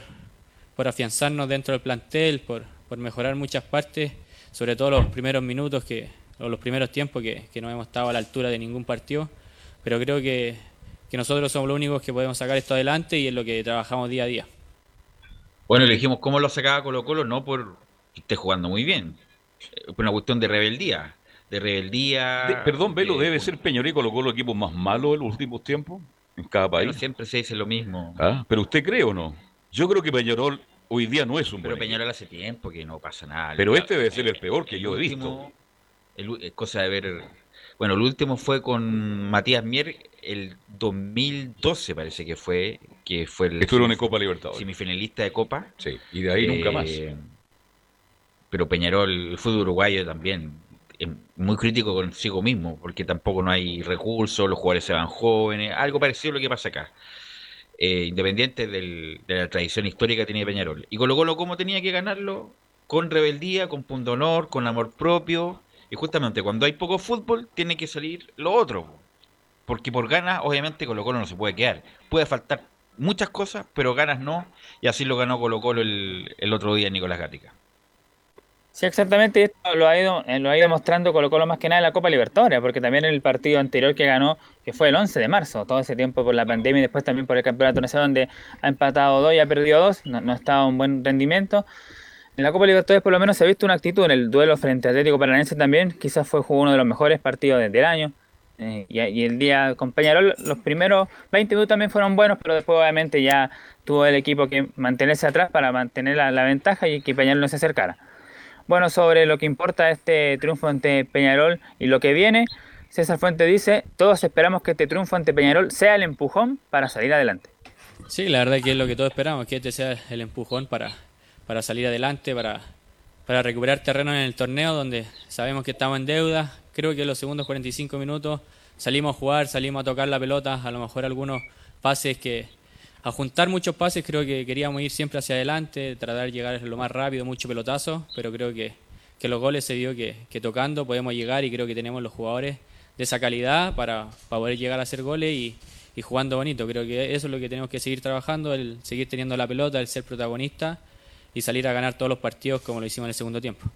por afianzarnos dentro del plantel, por, por mejorar muchas partes, sobre todo los primeros minutos que, o los primeros tiempos que, que no hemos estado a la altura de ningún partido pero creo que, nosotros somos los únicos que podemos sacar esto adelante y es lo que trabajamos día a día. Bueno, elegimos cómo lo sacaba Colo Colo, no por que esté jugando muy bien, por una cuestión de rebeldía. De rebeldía. perdón, Velo, ¿debe ser Peñarol y Colo Colo equipos más malos en los últimos tiempos? En cada país. siempre se dice lo mismo. Ah, pero usted cree o no? Yo creo que Peñarol hoy día no es un Pero Peñarol hace tiempo que no pasa nada. Pero este debe ser el peor que yo he visto. es cosa de ver bueno, el último fue con Matías Mier el 2012 parece que fue, que fue el Estuvieron en Copa Libertadores. Semifinalista de Copa. Sí, y de ahí nunca más. Eh, pero Peñarol, el fútbol uruguayo también, es muy crítico consigo mismo, porque tampoco no hay recursos, los jugadores se van jóvenes, algo parecido a lo que pasa acá. Eh, independiente de la tradición histórica que tenía Peñarol. Y Colo Colo, ¿cómo tenía que ganarlo? Con rebeldía, con punto honor, con amor propio, y justamente cuando hay poco fútbol, tiene que salir lo otro. Porque por ganas, obviamente, Colo Colo no se puede quedar. Puede faltar muchas cosas, pero ganas no. Y así lo ganó Colo Colo el, el otro día Nicolás Gatica. Sí, exactamente, esto lo ha ido, eh, lo ha ido mostrando Colo Colo más que nada en la Copa Libertadores, porque también en el partido anterior que ganó, que fue el 11 de marzo, todo ese tiempo por la pandemia y después también por el Campeonato Nacional, donde ha empatado dos y ha perdido dos, no, no ha estado un buen rendimiento. En la Copa Libertadores por lo menos se ha visto una actitud en el duelo frente a Atlético Paranaense también, quizás fue uno de los mejores partidos del año. Eh, y, el día con Peñarol, los primeros 20 minutos también fueron buenos, pero después obviamente ya tuvo el equipo que mantenerse atrás para mantener la, ventaja y que Peñarol no se acercara. Bueno, sobre lo que importa este triunfo ante Peñarol y lo que viene, César Fuente dice, todos esperamos que este triunfo ante Peñarol sea el empujón para salir adelante. Sí, la verdad que es lo que todos esperamos, que este sea el empujón para, para salir adelante, para, para recuperar terreno en el torneo donde sabemos que estamos en deuda. Creo que en los segundos 45 minutos salimos a jugar, salimos a tocar la pelota, a lo mejor algunos pases que, a juntar muchos pases, creo que queríamos ir siempre hacia adelante, tratar de llegar lo más rápido, mucho pelotazo, pero creo que, que los goles se que, que, tocando podemos llegar y creo que tenemos los jugadores de esa calidad para, para poder llegar a hacer goles y, y, jugando bonito. Creo que eso es lo que tenemos que seguir trabajando, el seguir teniendo la pelota, el ser protagonista y salir a ganar todos los partidos como lo hicimos en el segundo tiempo.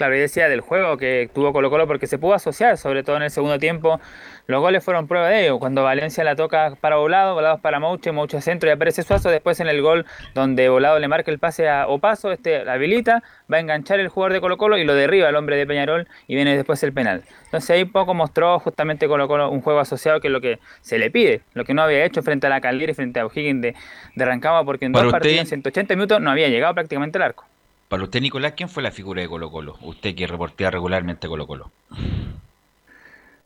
Claro, y decía del juego que tuvo Colo Colo porque se pudo asociar, sobre todo en el segundo tiempo. Los goles fueron prueba de ello. Cuando Valencia la toca para Volado, Volado para Mouche, Mouche centro y aparece Suazo. Después en el gol donde Volado le marca el pase a Opaso, este habilita, va a enganchar el jugador de Colo Colo y lo derriba el hombre de Peñarol y viene después el penal. Entonces ahí poco mostró justamente Colo Colo un juego asociado que es lo que se le pide, lo que no había hecho frente a la Caldera y frente a O'Higgins de, de Rancagua porque en dos partidos en 180 minutos no había llegado prácticamente al arco. Para usted, Nicolás, ¿quién fue la figura de Colo Colo? Usted que reportea regularmente Colo Colo.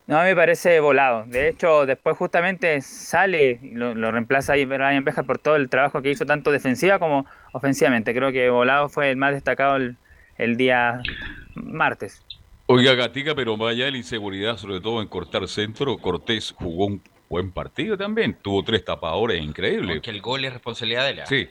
No, me parece volado. De hecho, después justamente sale, lo, lo reemplaza ahí Brian Bejar por todo el trabajo que hizo tanto defensiva como ofensivamente. Creo que volado fue el más destacado el, el día martes. Oiga, Gatica, pero vaya la inseguridad, sobre todo en cortar centro. Cortés jugó un buen partido también. Tuvo tres tapadores increíbles. Que el gol es responsabilidad de la. Sí.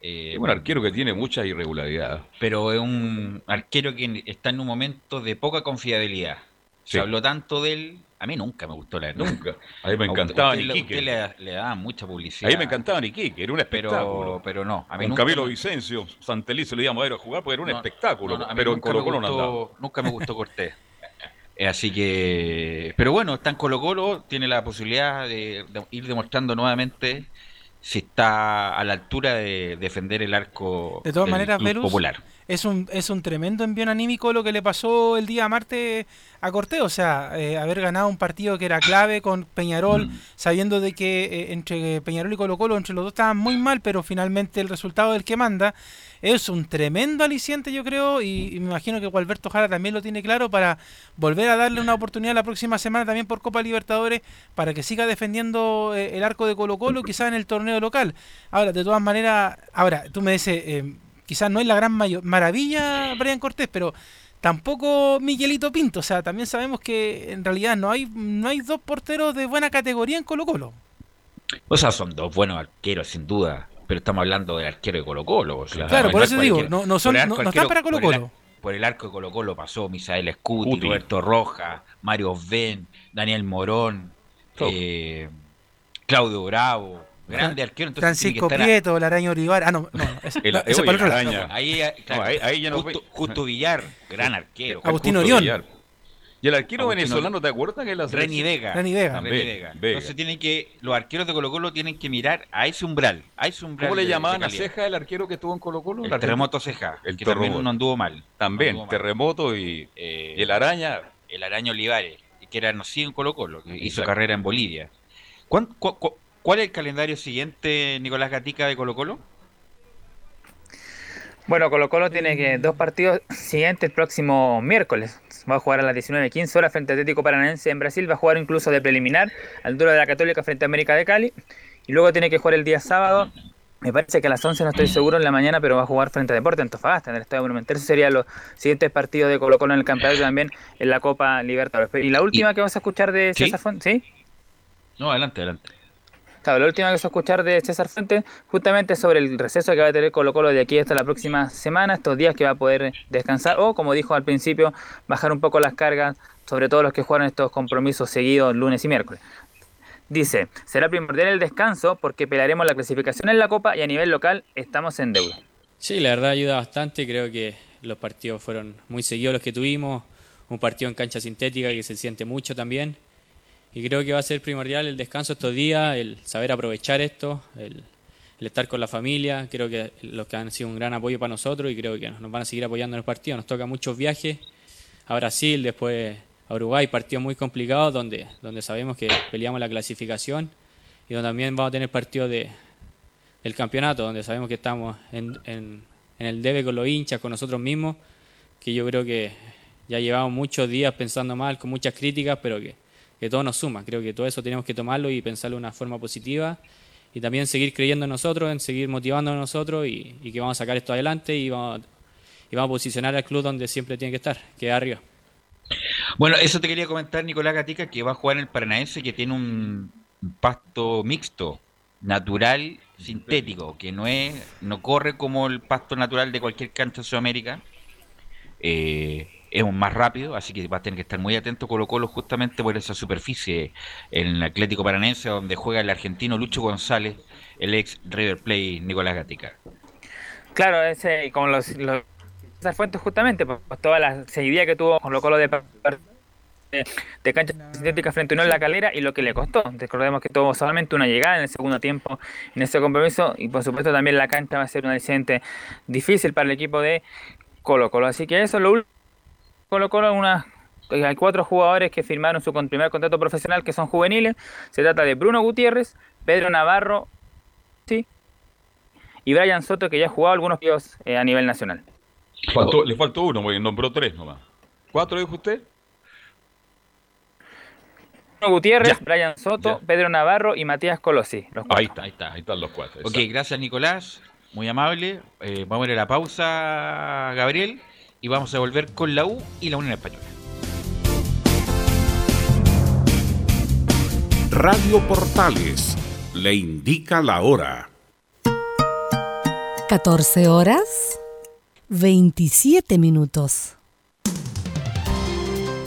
Eh, Es un arquero que tiene muchas irregularidades. pero es un arquero que está en un momento de poca confiabilidad. Sí. Se habló tanto de él. A mí nunca me gustó la. Nunca. [LAUGHS] A mí me encantaba usted, Iquique. usted le, le daba mucha publicidad. A mí me encantaba Iquique, era un espectáculo. Pero, pero no, a mí Con nunca Camilo me- Vicencio, Santelice lo íbamos a ver a jugar porque era un No, espectáculo. no, no, pero en Colo Colo no andaba. Nunca me gustó Cortés. [LAUGHS] Eh, Así que, pero bueno, está en Colo Colo, tiene la posibilidad de, de ir demostrando nuevamente si está a la altura de defender el arco De todas del maneras, club Velus, popular. Es un, es un tremendo envío anímico lo que le pasó el día martes a Cortés. O sea, eh, haber ganado un partido que era clave con Peñarol, Mm. sabiendo de que eh, entre Peñarol y Colo Colo, entre los dos estaban muy mal, pero finalmente el resultado del que manda es un tremendo aliciente, yo creo, y, y me imagino que Gualberto Jara también lo tiene claro para volver a darle una oportunidad la próxima semana también por Copa Libertadores para que siga defendiendo eh, el arco de Colo Colo, quizás en el torneo local. Ahora, de todas maneras, ahora, tú me dices, quizás no es la gran maravilla Brian Cortés, pero tampoco Miguelito Pinto. O sea, también sabemos que en realidad no hay, no hay dos porteros de buena categoría en Colo Colo. O sea, son dos buenos arqueros, sin duda. Pero estamos hablando del arquero de Colo Colo. o sea, Claro, no por es eso digo, no- no son- por el no- no arquero- están para por el Colo-Colo. ar- Por el arco de Colo Colo pasó Misael Scuti, Scuti. Roberto Roja, Mario Ben, Daniel Morón, eh, Claudio Bravo, grande arquero. entonces tiene que Francisco estar a- Prieto, Laraño Olivar. Ah, no, no, [LAUGHS] no, ese, El- no, ese oye, para el otro lado. Araña. Ahí, claro, No, ahí- ahí ya no Justo, Justo Villar, gran arquero. Agustín Orión. Villar. Y el arquero Agustín venezolano, ¿te acuerdas que la Reni Vega. Reni Vega. Reni Ve- Vega. Vega. Entonces tienen que, los arqueros de Colo Colo tienen que mirar a ese umbral, a ese umbral. ¿Cómo le de- de llamaban a. Ceja el arquero que estuvo en Colo Colo? El terremoto Ceja, El que también terremoto. no anduvo mal. También, No anduvo mal. terremoto y, Eh, y el araña. el Araño Olivares, que era nacido en Colo Colo, que hizo carrera en Bolivia. ¿Cuán- cu- cu- ¿Cuál es el calendario siguiente, Nicolás Gatica, de Colo Colo? Bueno, Colo Colo tiene que dos partidos siguientes el próximo miércoles. Va a jugar a las 19.15 horas frente a Atlético Paranaense en Brasil. Va a jugar incluso de preliminar al duro de la Católica frente a América de Cali. Y luego tiene que jugar el día sábado. Me parece que a las 11 no estoy seguro en la mañana, pero va a jugar frente a Deporte Antofagasta en el Estadio Monumental. Esos serían los siguientes partidos de Colo Colo en el campeonato también en la Copa Libertadores. Y la última que vamos a escuchar de ¿Sí? César ¿sí? No, adelante, adelante. La última que a escuchar de César Fuentes, justamente sobre el receso que va a tener Colo Colo de aquí hasta la próxima semana, estos días que va a poder descansar, o como dijo al principio, bajar un poco las cargas, sobre todo los que jugaron estos compromisos seguidos lunes y miércoles. Dice, será primordial el descanso porque pelearemos la clasificación en la Copa y a nivel local estamos en deuda. Sí, la verdad ayuda bastante. Creo que los partidos fueron muy seguidos los que tuvimos. Un partido en cancha sintética que se siente mucho también. Y creo que va a ser primordial el descanso estos días, el saber aprovechar esto, el, el estar con la familia. Creo que los que han sido un gran apoyo para nosotros y creo que nos van a seguir apoyando en el partido. Nos toca muchos viajes a Brasil, después a Uruguay, partidos muy complicados donde, donde sabemos que peleamos la clasificación y donde también vamos a tener partidos de, del campeonato, donde sabemos que estamos en, en, en el debe con los hinchas, con nosotros mismos, que yo creo que ya llevamos muchos días pensando mal, con muchas críticas, pero que, que todo nos suma. Creo que todo eso tenemos que tomarlo y pensarlo de una forma positiva y también seguir creyendo en nosotros, en seguir motivándonos a nosotros y, y que vamos a sacar esto adelante y vamos, y vamos a posicionar al club donde siempre tiene que estar, que es arriba. Bueno, eso te quería comentar, Nicolás Gatica, que va a jugar en el Paranaense, que tiene un pasto mixto, natural, sintético, que no es, no corre como el pasto natural de cualquier cancha en Sudamérica. Eh, es un más rápido, así que va a tener que estar muy atento Colo Colo justamente por esa superficie en el Atlético Paranaense, donde juega el argentino Lucho González, el ex River Play Nicolás Gatica. Claro, ese, como los, los César Fuentes justamente, pues, pues, toda la seguidilla que tuvo Colo Colo de cancha sintética frente a uno en la calera y lo que le costó. Recordemos que tuvo solamente una llegada en el segundo tiempo en ese compromiso y por supuesto también la cancha va a ser un accidente difícil para el equipo de Colo Colo. Así que eso es lo último. Colo Colo una hay cuatro jugadores que firmaron su primer contrato profesional que son juveniles. Se trata de Bruno Gutiérrez, Pedro Navarro sí, y Brian Soto que ya ha jugado algunos partidos eh, a nivel nacional. Faltó- le faltó uno, porque nombró tres nomás. ¿Cuatro dijo usted? Bruno Gutiérrez, Brian Soto, Pedro Navarro y Matías Colosi. Los. Ahí está, ahí está, ahí están los cuatro. Ok, gracias Nicolás, muy amable. Eh, vamos a ir a la pausa, Gabriel, y vamos a volver con la U y la Unión Española. Radio Portales le indica la hora. 14 horas 27 minutos.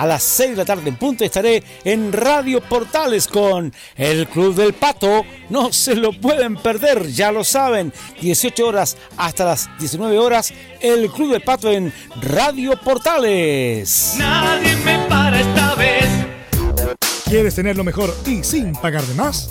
A las 6 de la tarde en punto estaré en Radio Portales con el Club del Pato. No se lo pueden perder, ya lo saben. 18 horas hasta las 19 horas, el Club del Pato en Radio Portales. Nadie me para esta vez. ¿Quieres tener lo mejor y sin pagar de más?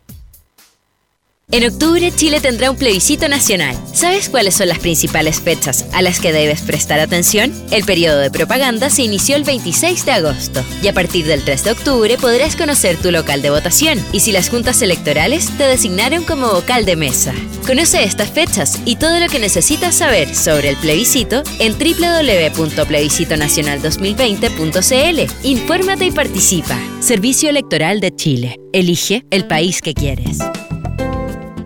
En octubre Chile tendrá un plebiscito nacional. ¿Sabes cuáles son las principales fechas a las que debes prestar atención? El periodo de propaganda se inició el 26 de agosto y a partir del 3 de octubre podrás conocer tu local de votación y si las juntas electorales te designaron como vocal de mesa. Conoce estas fechas y todo lo que necesitas saber sobre el plebiscito en www.plebiscitonacional2020.cl. Infórmate y participa. Servicio Electoral de Chile. Elige el país que quieres.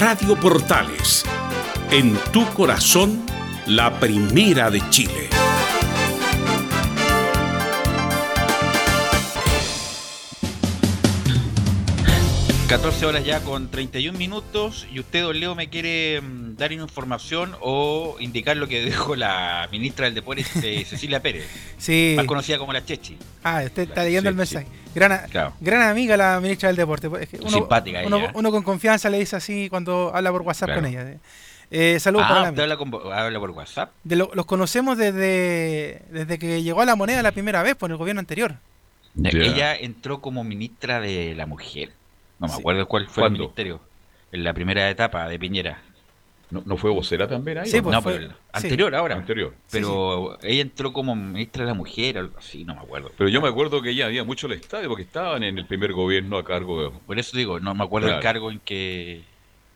Radio Portales, en tu corazón, la primera de Chile. 14 horas ya con 31 minutos y usted, don Leo, me quiere mm, dar información o indicar lo que dijo la ministra del Deporte, eh, [LAUGHS] Cecilia Pérez, Sí. más conocida como la Chechi. Ah, usted está leyendo el mensaje. Gran, Claro. gran amiga la ministra del Deporte. Es que uno, Simpática uno, ella. uno con confianza le dice así cuando habla por WhatsApp Claro. con ella. Eh, saludos ah, para la usted habla, con- habla por WhatsApp. de lo- los conocemos desde, desde que llegó a la moneda la primera vez por el gobierno anterior. Ella entró como ministra de la mujer. No me Sí. acuerdo cuál fue ¿Cuándo? el ministerio. En la primera etapa de Piñera. ¿No, no fue vocera también ahí? Sí, pues no? fue- pero- sí. Anterior ahora. Anterior. Pero ella entró como ministra de la mujer, algo así, no me acuerdo. Pero yo me acuerdo que ella había mucho el estadio porque estaban en el primer gobierno a cargo de... Por eso digo, no me acuerdo el cargo en que.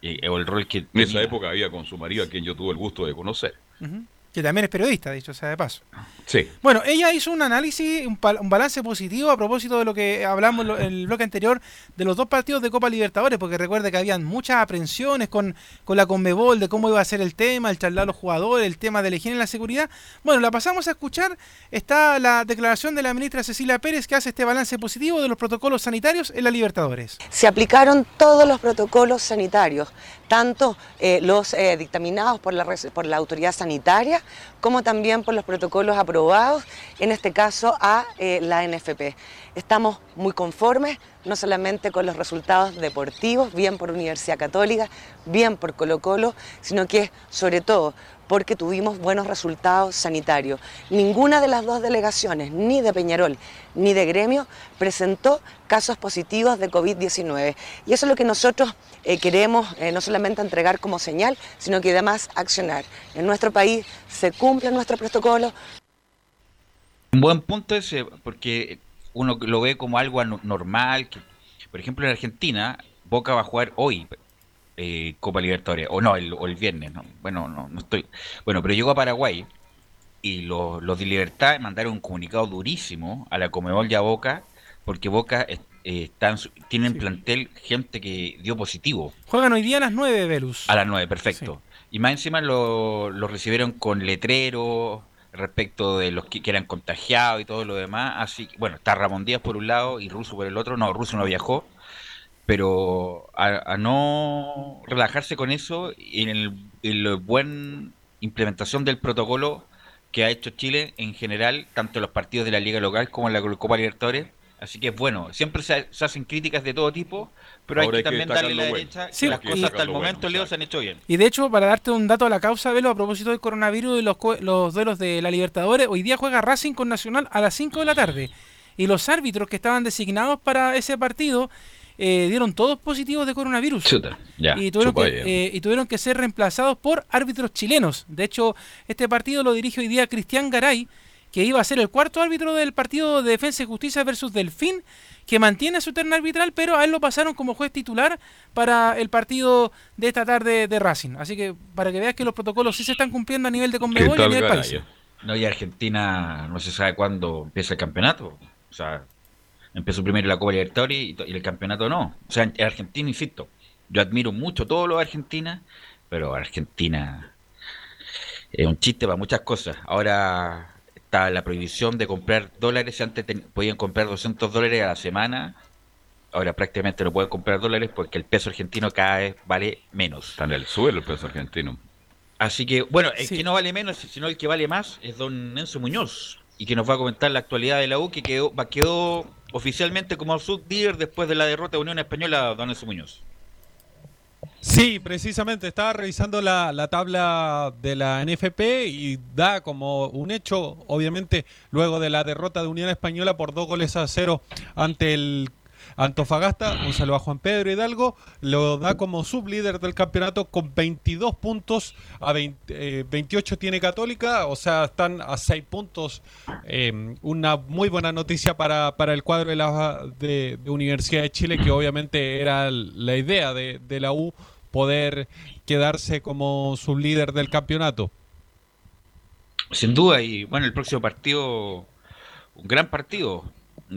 eh, o el rol que. En esa época había con su marido a quien yo tuve el gusto de conocer. Que también es periodista, dicho sea de paso. Sí. Bueno, ella hizo un análisis, un, un balance positivo a propósito de lo que hablamos en el bloque anterior de los dos partidos de Copa Libertadores, porque recuerde que habían muchas aprensiones con, con la Conmebol de cómo iba a ser el tema, el charlar a los jugadores, el tema de la higiene y la seguridad. Bueno, la pasamos a escuchar. Está la declaración de la ministra Cecilia Pérez que hace este balance positivo de los protocolos sanitarios en la Libertadores. Se aplicaron todos los protocolos sanitarios, tanto eh, los eh, dictaminados por la, por la autoridad sanitaria como también por los protocolos aprobados, en este caso a eh, la NFP. Estamos muy conformes, no solamente con los resultados deportivos, bien por Universidad Católica, bien por Colo Colo, sino que sobre todo porque tuvimos buenos resultados sanitarios. Ninguna de las dos delegaciones, ni de Peñarol ni de Gremio, presentó casos positivos de COVID-19. Y eso es lo que nosotros eh, queremos eh, no solamente entregar como señal, sino que además accionar. En nuestro país se cumple nuestro protocolo. Un buen punto ese, porque uno lo ve como algo normal. Que, por ejemplo, en Argentina, Boca va a jugar hoy eh, Copa Libertadores, o no, el, o el viernes, ¿no? bueno, no, no estoy. Bueno, pero llegó a Paraguay y los, los de Libertad mandaron un comunicado durísimo a la Comebol y a Boca, porque Boca eh, están, tienen plantel gente que dio positivo. Juegan hoy día a las 9, Velus. A las 9, perfecto. Y más encima lo, lo recibieron con letreros respecto de los que, que, eran contagiados y todo lo demás. Así bueno, está Ramón Díaz por un lado y Russo por el otro. No, Russo no viajó pero a, no relajarse con eso y en, la buena implementación del protocolo que ha hecho Chile en general, tanto los partidos de la Liga Local como en la Copa Libertadores. Así que es bueno, siempre se, hacen críticas de todo tipo, pero hay que, también darle la derecha sí, las cosas hasta el momento, bueno, Leo, se han hecho bien. Y de hecho, para darte un dato a la causa, Velo, a propósito del coronavirus y los, los duelos de la Libertadores, hoy día juega Racing con Nacional a las 5 de la tarde. Y los árbitros que estaban designados para ese partido eh, dieron todos positivos de coronavirus. Chuta, ya, y, tuvieron que, eh, y tuvieron que ser reemplazados por árbitros chilenos. De hecho, este partido lo dirige hoy día Cristian Garay, que iba a ser el cuarto árbitro del partido de Defensa y Justicia versus Delfín, que mantiene su terna arbitral, pero a él lo pasaron como juez titular para el partido de esta tarde de Racing. Así que para que veas que los protocolos sí se están cumpliendo a nivel de Conmebol y a nivel país. No, y Argentina no se sabe cuándo empieza el campeonato. O sea, Empezó primero la Copa Libertadores y, y, el campeonato no. O sea, en Argentina, insisto, yo admiro mucho todo lo de Argentina, pero Argentina es un chiste para muchas cosas. Ahora la prohibición de comprar dólares. Antes podían comprar 200 dólares a la semana. Ahora prácticamente no pueden comprar dólares porque el peso argentino cada vez vale menos. Está en el suelo el peso argentino. Así que, bueno, el que no vale menos, sino el que vale más, es don Enzo Muñoz. Y que nos va a comentar la actualidad de la U, que quedó, quedó oficialmente como subdíer después de la derrota de Unión Española, Don Enzo Muñoz. Sí, precisamente, estaba revisando la, la, tabla de la NFP y da como un hecho, obviamente, luego de la derrota de Unión Española por dos goles a cero ante el Antofagasta, un saludo a Juan Pedro Hidalgo, lo da como sublíder del campeonato con 22 puntos, a 20, 28 eh, tiene Católica, o sea, están a 6 puntos. Eh, una muy buena noticia para, para el cuadro de la de, de, Universidad de Chile, que obviamente era la idea de, de la U poder quedarse como sublíder del campeonato. Sin duda, y bueno, el próximo partido, un gran partido,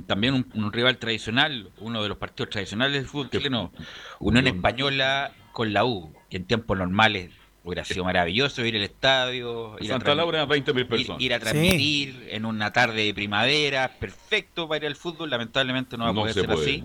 también un, un, rival tradicional, uno de los partidos tradicionales del fútbol chileno, Unión Española con la U, que en tiempos normales hubiera sido maravilloso ir al estadio, ir Santa a Laura, 20 mil personas. Ir, ir, a transmitir sí. en una tarde de primavera, perfecto para ir al fútbol, lamentablemente no va a poder no ser puede. así.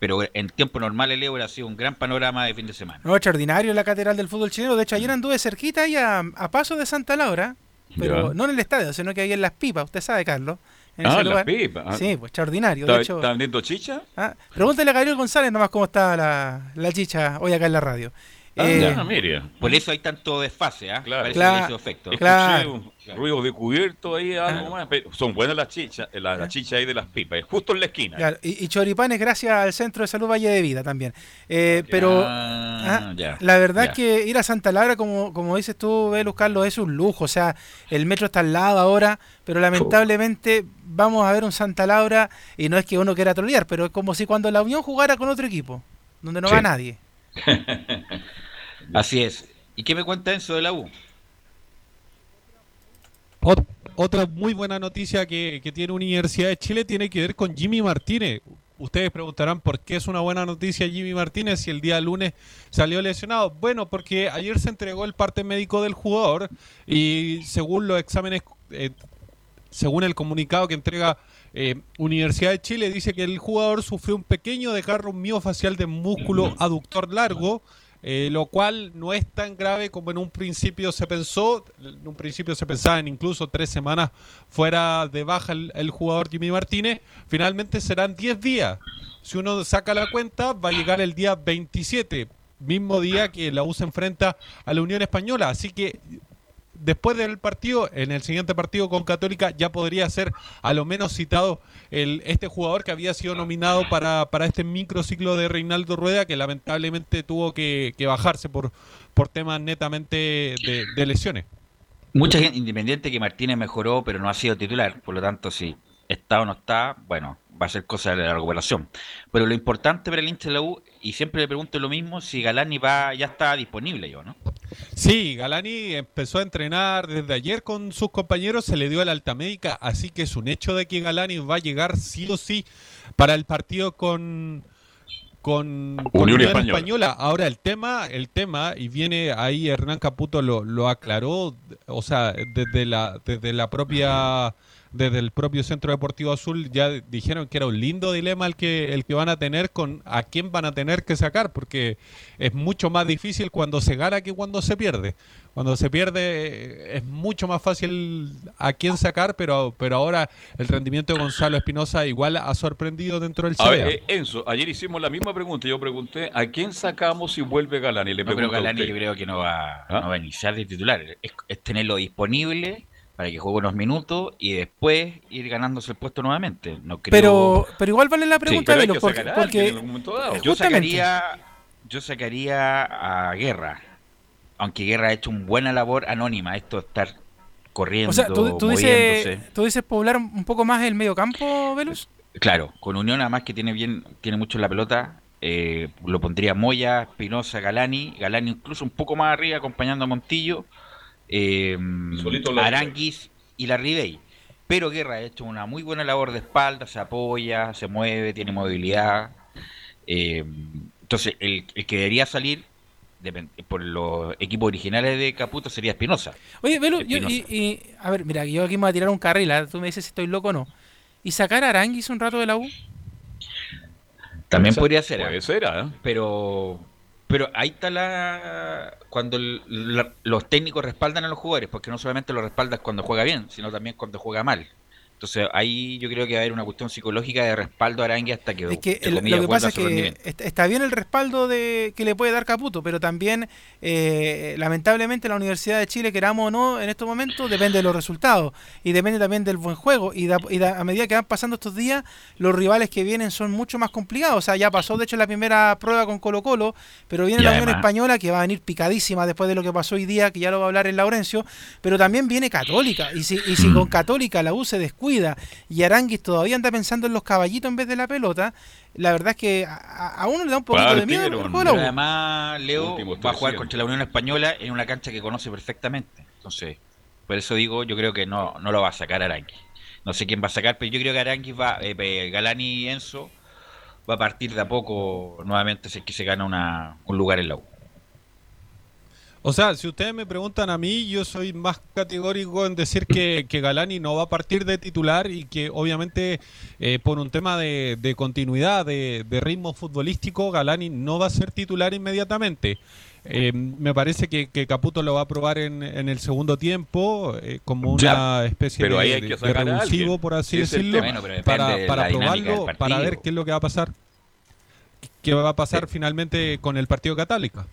Pero en tiempo normal el hubiera sido un gran panorama de fin de semana. No, extraordinario la catedral del fútbol chileno. De hecho, ayer anduve cerquita ahí a, a paso de Santa Laura, pero ya. no en el estadio, sino que ahí en las pipas, usted sabe, Carlos. En ah, ese lugar. pipa. Ah. Sí, pues extraordinario. De ¿Está, hecho, ¿Está vendiendo chicha? ah, pregúntale a Gabriel González nomás cómo está la, la chicha hoy acá en la radio. Ah, Eh, mire. Por eso hay tanto desfase, ¿ah? Claro. Parece Claro. que le hizo efecto. Escuché Claro. un ruido de cubierto ahí, algo más. pero Son buenas las chichas, la, la chicha ahí de las pipas, es justo en la esquina. Claro, y, y choripanes gracias al Centro de Salud Valle de Vida también. Eh, pero Ah, ah, ya, la verdad ya. que ir a Santa Laura, como, como dices tú, Velus Carlos, es un lujo. O sea, el metro está al lado ahora, pero lamentablemente vamos a ver un Santa Laura, y no es que uno quiera trolear, pero es como si cuando la Unión jugara con otro equipo, donde no Sí. va nadie. [LAUGHS] Así es. ¿Y qué me cuenta Enzo de la U? Ot- otra muy buena noticia que, que tiene Universidad de Chile tiene que ver con Jimmy Martínez. Ustedes preguntarán por qué es una buena noticia Jimmy Martínez si el día lunes salió lesionado. Bueno, porque ayer se entregó el parte médico del jugador y según los exámenes, eh, según el comunicado que entrega eh, Universidad de Chile, dice que el jugador sufrió un pequeño desgarro miofacial de músculo aductor largo, eh, lo cual no es tan grave como en un principio se pensó. En un principio se pensaba en incluso tres semanas fuera de baja el, el jugador Jimmy Martínez. Finalmente serán 10 días. Si uno saca la cuenta, va a llegar el día 27, mismo día que la U se enfrenta a la Unión Española. Así que después del partido, en el siguiente partido con Católica, ya podría ser a lo menos citado el, este jugador que había sido nominado para, para este microciclo de Reinaldo Rueda, que lamentablemente tuvo que, bajarse por, por temas netamente de, de lesiones. Mucha gente, independiente que Martínez mejoró, pero no ha sido titular, por lo tanto, si está o no está, bueno, va a ser cosa de la recuperación. Pero lo importante para el hincha de la U, y siempre le pregunto lo mismo, si Galani va, ya está disponible yo, ¿no? Sí, Galani empezó a entrenar desde ayer con sus compañeros, se le dio el alta médica, así que es un hecho de que Galani va a llegar sí o sí para el partido con con, con Unión Unión Española. Española. Ahora el tema, el tema, y viene ahí Hernán Caputo lo, lo aclaró, o sea, desde la, desde la propia desde el propio Centro Deportivo Azul ya dijeron que era un lindo dilema el que el que van a tener con a quién van a tener que sacar porque es mucho más difícil cuando se gana que cuando se pierde. Cuando se pierde eh, es mucho más fácil a quién sacar, pero pero ahora el rendimiento de Gonzalo Espinosa igual ha sorprendido dentro del A CBA. ver, eh, Enzo, ayer hicimos la misma pregunta. Yo pregunté, ¿a quién sacamos si vuelve Galani? Le No, pero a Galani yo creo que no va, ¿Ah? no va a iniciar de titular. Es, es tenerlo disponible para que juegue unos minutos y después ir ganándose el puesto nuevamente. No creo... Pero, pero igual vale la pregunta, pero Velo, que porque, porque en algún momento dado. Yo sacaría, yo sacaría a Guerra. Aunque Guerra ha hecho una buena labor anónima, esto de estar corriendo, O sea, tú, dices, tú dices poblar un poco más el medio campo, Velus. Claro, con Unión además que tiene bien, tiene mucho en la pelota, eh, lo pondría Moya, Espinosa, Galani, Galani incluso un poco más arriba acompañando a Montillo, eh, Aranguis y la Ribey. Pero Guerra ha hecho una muy buena labor de espalda, se apoya, se mueve, tiene movilidad. eh, entonces, el, el que debería salir por los equipos originales de Caputo sería Espinosa. Oye, Velo, yo- Espinosa. y, y- a ver, mira, yo aquí me voy a tirar un carril, ¿ah? tú me dices si estoy loco o no. ¿Y sacar a Aranguis un rato de la U? También podría ser, ser. puede ¿eh? ser, ¿ah? Pero, pero ahí está la. Cuando los técnicos respaldan a los jugadores, porque no solamente los respaldas cuando juega bien, sino también cuando juega mal. Entonces ahí yo creo que va a haber una cuestión psicológica de respaldo a Arangue hasta que, Es que el- comillas, lo que pasa es que está bien el respaldo de que le puede dar Caputo, pero también, eh, lamentablemente, la Universidad de Chile, queramos o no, en estos momentos, depende de los resultados y depende también del buen juego. Y, da- y da- a medida que van pasando estos días, los rivales que vienen son mucho más complicados. O sea, ya pasó, de hecho, la primera prueba con Colo-Colo, pero viene Y la Unión Española que va a venir picadísima después de lo que pasó hoy día, que ya lo va a hablar el Laurencio, pero también viene Católica. Y si, y si Mm. con Católica la U se descuida y Aranguis todavía anda pensando en los caballitos en vez de la pelota, la verdad es que a, uno le da un poquito de miedo el juego Pero además, Leo va a jugar 300. contra la Unión Española en una cancha que conoce perfectamente. Entonces, por eso digo, yo creo que no, no lo va a sacar Aranqui. No sé quién va a sacar, pero yo creo que Aranqui va, eh, eh, Galani y Enzo va a partir de a poco nuevamente si es que se gana una, un lugar en la U. O sea, si ustedes me preguntan a mí, yo soy más categórico en decir que, que Galani no va a partir de titular y que obviamente eh, por un tema de, de continuidad, de, de ritmo futbolístico, Galani no va a ser titular inmediatamente. Eh, me parece que, que Caputo lo va a probar en, en el segundo tiempo eh, como una especie de, de revulsivo, por así es decirlo. Bueno, para, para probarlo, para ver qué es lo que va a pasar. ¿Qué va a pasar finalmente con el partido Católica?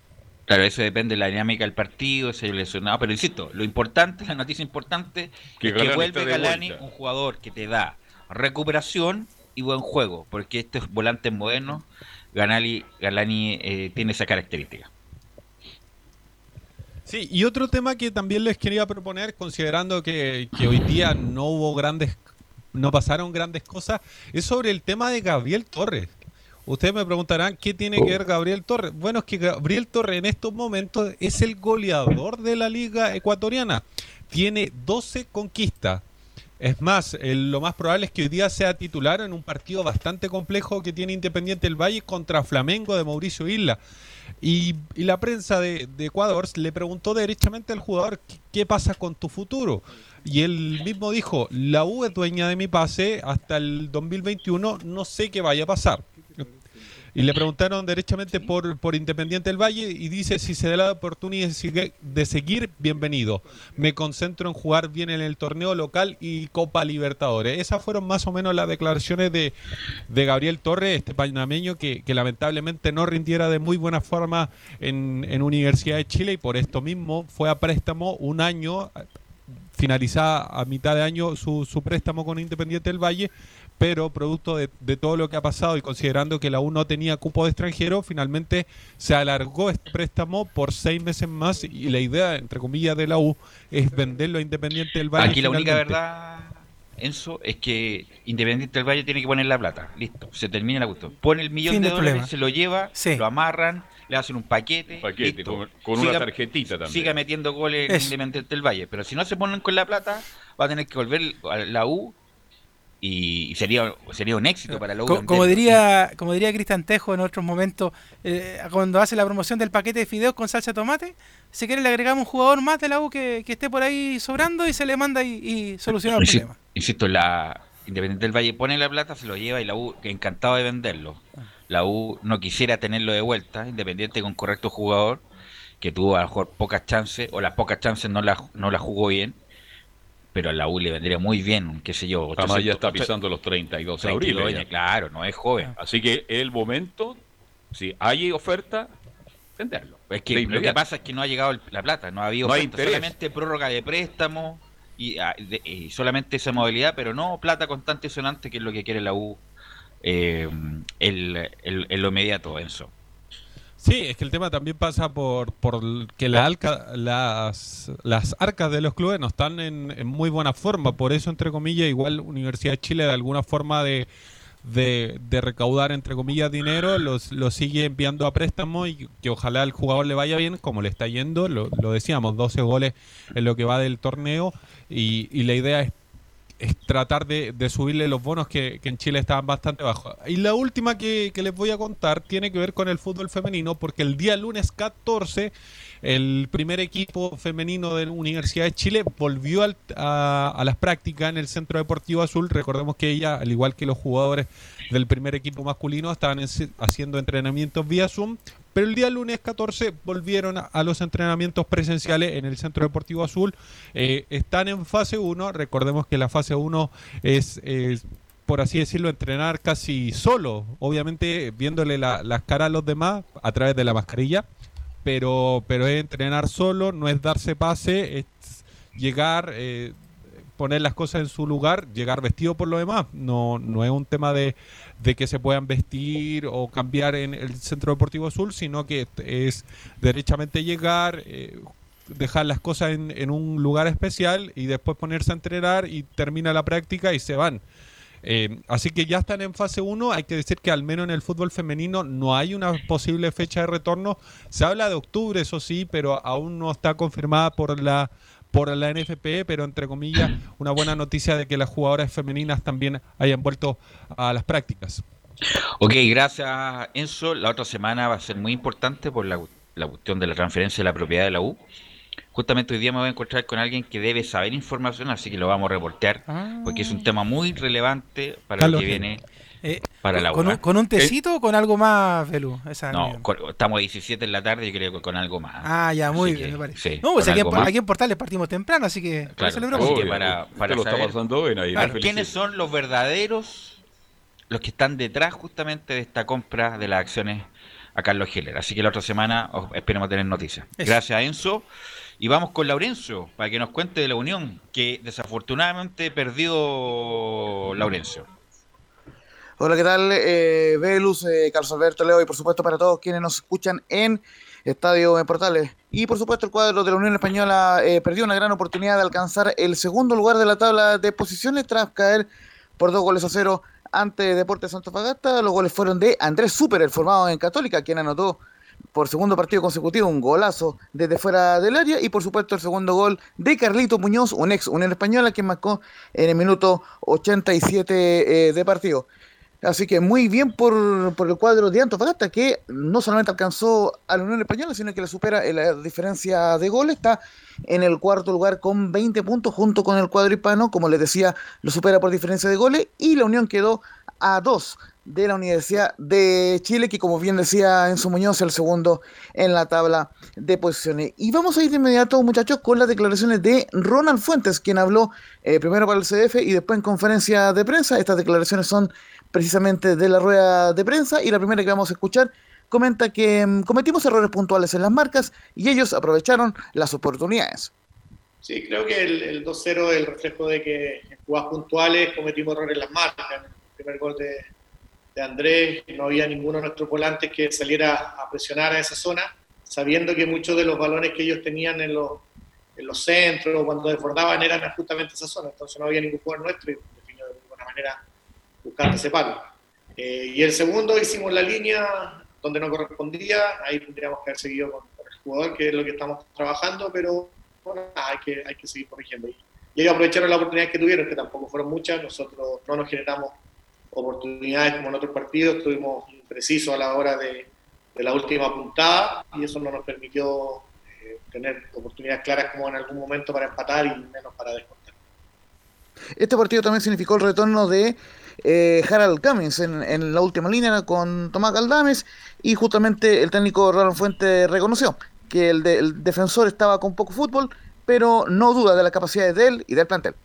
Claro, eso depende de la dinámica del partido, ese lesionado. Pero insisto, lo importante, la noticia importante, Que es que Galani vuelve Galani, un jugador que te da recuperación y buen juego, porque estos volantes modernos, Galani, Galani eh, tiene esa característica. Sí, y otro tema que también les quería proponer, considerando que, que hoy día no hubo grandes, no pasaron grandes cosas, es sobre el tema de Gabriel Torres. Ustedes me preguntarán qué tiene que ver Gabriel Torres. Bueno, es que Gabriel Torres en estos momentos es el goleador de la liga ecuatoriana. tiene 12 conquistas. Es más, el- lo más probable es que hoy día sea titular en un partido bastante complejo que tiene Independiente del Valle contra Flamengo de Mauricio Isla. Y, y la prensa de, de Ecuador le preguntó derechamente al jugador "¿Qué- qué pasa con tu futuro. Y él mismo dijo, la U es dueña de mi pase hasta el 2021, no sé qué vaya a pasar. Y le preguntaron derechamente por, por Independiente del Valle y dice, si se da la oportunidad de seguir, bienvenido. Me concentro en jugar bien en el torneo local y Copa Libertadores. Esas fueron más o menos las declaraciones de, de Gabriel Torres, este panameño que, que lamentablemente no rindiera de muy buena forma en, en Universidad de Chile y por esto mismo fue a préstamo un año finalizada a mitad de año su, su préstamo con Independiente del Valle, pero producto de, de todo lo que ha pasado y considerando que la U no tenía cupo de extranjero, finalmente se alargó este préstamo por seis meses más y la idea, entre comillas, de la U es venderlo a Independiente del Valle. Aquí la única verdad, Enzo, es que Independiente del Valle tiene que poner la plata. Listo, se termina la cuestión. Pone el millón de dólares, problema. se lo lleva, lo amarran, le hacen un paquete. Paquete, listo. con- con una tarjetita también. Siga metiendo goles en. Independiente del Valle. Pero si no se ponen con la plata, va a tener que volver a la U y sería, sería un éxito para la U. Como diría como diría Cristian Tejo en otros momentos, eh, cuando hace la promoción del paquete de fideos con salsa de tomate, si quiere le agregamos un jugador más de la U que, que esté por ahí sobrando y se le manda y, y soluciona el Insi- problema. Insisto, la Independiente del Valle pone la plata, se lo lleva y la U que encantado de venderlo. La U no quisiera tenerlo de vuelta, Independiente con correcto jugador, que tuvo a lo mejor pocas chances, o las pocas chances no las no la jugó bien, pero a la U le vendría muy bien, qué sé yo. Además ya 800, está pisando los 32 32 abril. años, claro, no es joven. Así que el momento, si hay oferta, venderlo. Es que lo que pasa es que no ha llegado la plata, no ha habido No hay oferta, interés. solamente prórroga de préstamo y, ah, de- y solamente esa modalidad, pero no plata constante y sonante, que es lo que quiere la U eh, el, el- en lo inmediato, Enzo. Sí, es que el tema también pasa por, por que la alca- las, las arcas de los clubes no están en, en muy buena forma. Por eso, entre comillas, igual Universidad de Chile de alguna forma de, de, recaudar, entre comillas, dinero, los, lo sigue enviando a préstamo y que ojalá al jugador le vaya bien, como le está yendo. Lo, lo decíamos, 12 goles en lo que va del torneo y, y la idea es es tratar de, de subirle los bonos que, que en Chile estaban bastante bajos. Y la última que, que les voy a contar tiene que ver con el fútbol femenino, porque el día lunes 14 el primer equipo femenino de la Universidad de Chile volvió al- a, las prácticas en el Centro Deportivo Azul. Recordemos que ella, al igual que los jugadores del primer equipo masculino, estaban en- haciendo entrenamientos vía Zoom. Pero el día lunes 14 volvieron a, los entrenamientos presenciales en el Centro Deportivo Azul. Eh, están en fase 1. Recordemos que la fase 1 es, por así decirlo, entrenar casi solo. Obviamente viéndole la- las caras a los demás a través de la mascarilla pero, pero es entrenar solo, no es darse pase, es llegar, eh, poner las cosas en su lugar, llegar vestido por lo demás. No, no es un tema de, de que se puedan vestir o cambiar en el Centro Deportivo Azul, sino que es derechamente llegar, eh, dejar las cosas en, en un lugar especial y después ponerse a entrenar y termina la práctica y se van. Eh, así que ya están en fase 1. Hay que decir que al menos en el fútbol femenino no hay una posible fecha de retorno. Se habla de octubre, eso sí, pero aún no está confirmada por la por la NFP, pero entre comillas, una buena noticia de que las jugadoras femeninas también hayan vuelto a las prácticas. Ok, gracias Enzo. La otra semana va a ser muy importante por la, la cuestión de la transferencia de la propiedad de la U. Justamente hoy día me voy a encontrar con alguien que debe saber información, así que lo vamos a reportear, porque es un tema muy relevante para Carlos, lo que viene eh, para la. ¿Con, un, ¿eh? con un tecito o con algo más, Velu? Esa No, con- estamos a 17 en la tarde y creo que con algo más. Ah, ya, muy Así bien, que, me parece. sí, no, pues aquí en, aquí en Portales partimos temprano, así que Claro, que para, para lo está saber pasando bien ahí, claro, le quiénes son los verdaderos, los que están detrás justamente de esta compra de las acciones a Carlos Heller. Así que la otra semana os- esperemos tener noticias. Eso. Gracias, Enzo. Y vamos con Laurencio, para que nos cuente de la Unión, que desafortunadamente perdió Laurencio. Hola, ¿qué tal? Eh, Velus, eh, Carlos Alberto, Leo y por supuesto para todos quienes nos escuchan en Estadio en Portales. Y por supuesto el cuadro de la Unión Española eh, perdió una gran oportunidad de alcanzar el segundo lugar de la tabla de posiciones tras caer por dos goles a cero ante Deportes Santa Fagasta. Los goles fueron de Andrés Super, el formado en Católica, quien anotó por segundo partido consecutivo, un golazo desde fuera del área y por supuesto el segundo gol de Carlito Muñoz, un ex Unión Española que marcó en el minuto 87 eh, de partido. Así que muy bien por, por, el cuadro de Antofagasta, que no solamente alcanzó a la Unión Española, sino que le supera en la diferencia de goles. Está en el cuarto lugar con 20 puntos, junto con el cuadro hispano. Como les decía, lo supera por diferencia de goles. Y la Unión quedó a dos de la Universidad de Chile, que como bien decía Enzo Muñoz, el segundo en la tabla de posiciones. Y vamos a ir de inmediato, muchachos, con las declaraciones de Ronald Fuentes, quien habló eh, primero para el CDF y después en conferencia de prensa. Estas declaraciones son precisamente de la rueda de prensa y la primera que vamos a escuchar comenta que mm, cometimos errores puntuales en las marcas y ellos aprovecharon las oportunidades. Sí, creo que el, 2-0 es el reflejo de que en jugadas puntuales cometimos errores en las marcas. el primer gol de, de Andrés, no había ninguno de nuestros volantes que saliera a presionar a esa zona, sabiendo que muchos de los balones que ellos tenían en los, en los centros, cuando desbordaban, eran justamente esa zona. Entonces no había ningún jugador nuestro y definió de alguna manera buscando ese palo. Eh, y el segundo hicimos la línea donde no correspondía, ahí tendríamos que haber seguido con, el jugador, que es lo que estamos trabajando, pero bueno, hay, que, hay que seguir corrigiendo. Y ellos aprovecharon las oportunidades que tuvieron, que tampoco fueron muchas, nosotros no nos generamos oportunidades como en otros partidos, estuvimos imprecisos a la hora de, de la última puntada y eso no nos permitió eh, tener oportunidades claras como en algún momento para empatar y menos para descontar. Este partido también significó el retorno de eh, Harald Cummings en, la última línea con Tomás Galdames y justamente el técnico Ronald Fuente reconoció que el, defensor estaba con poco fútbol, pero no duda de las capacidades de él y del plantel.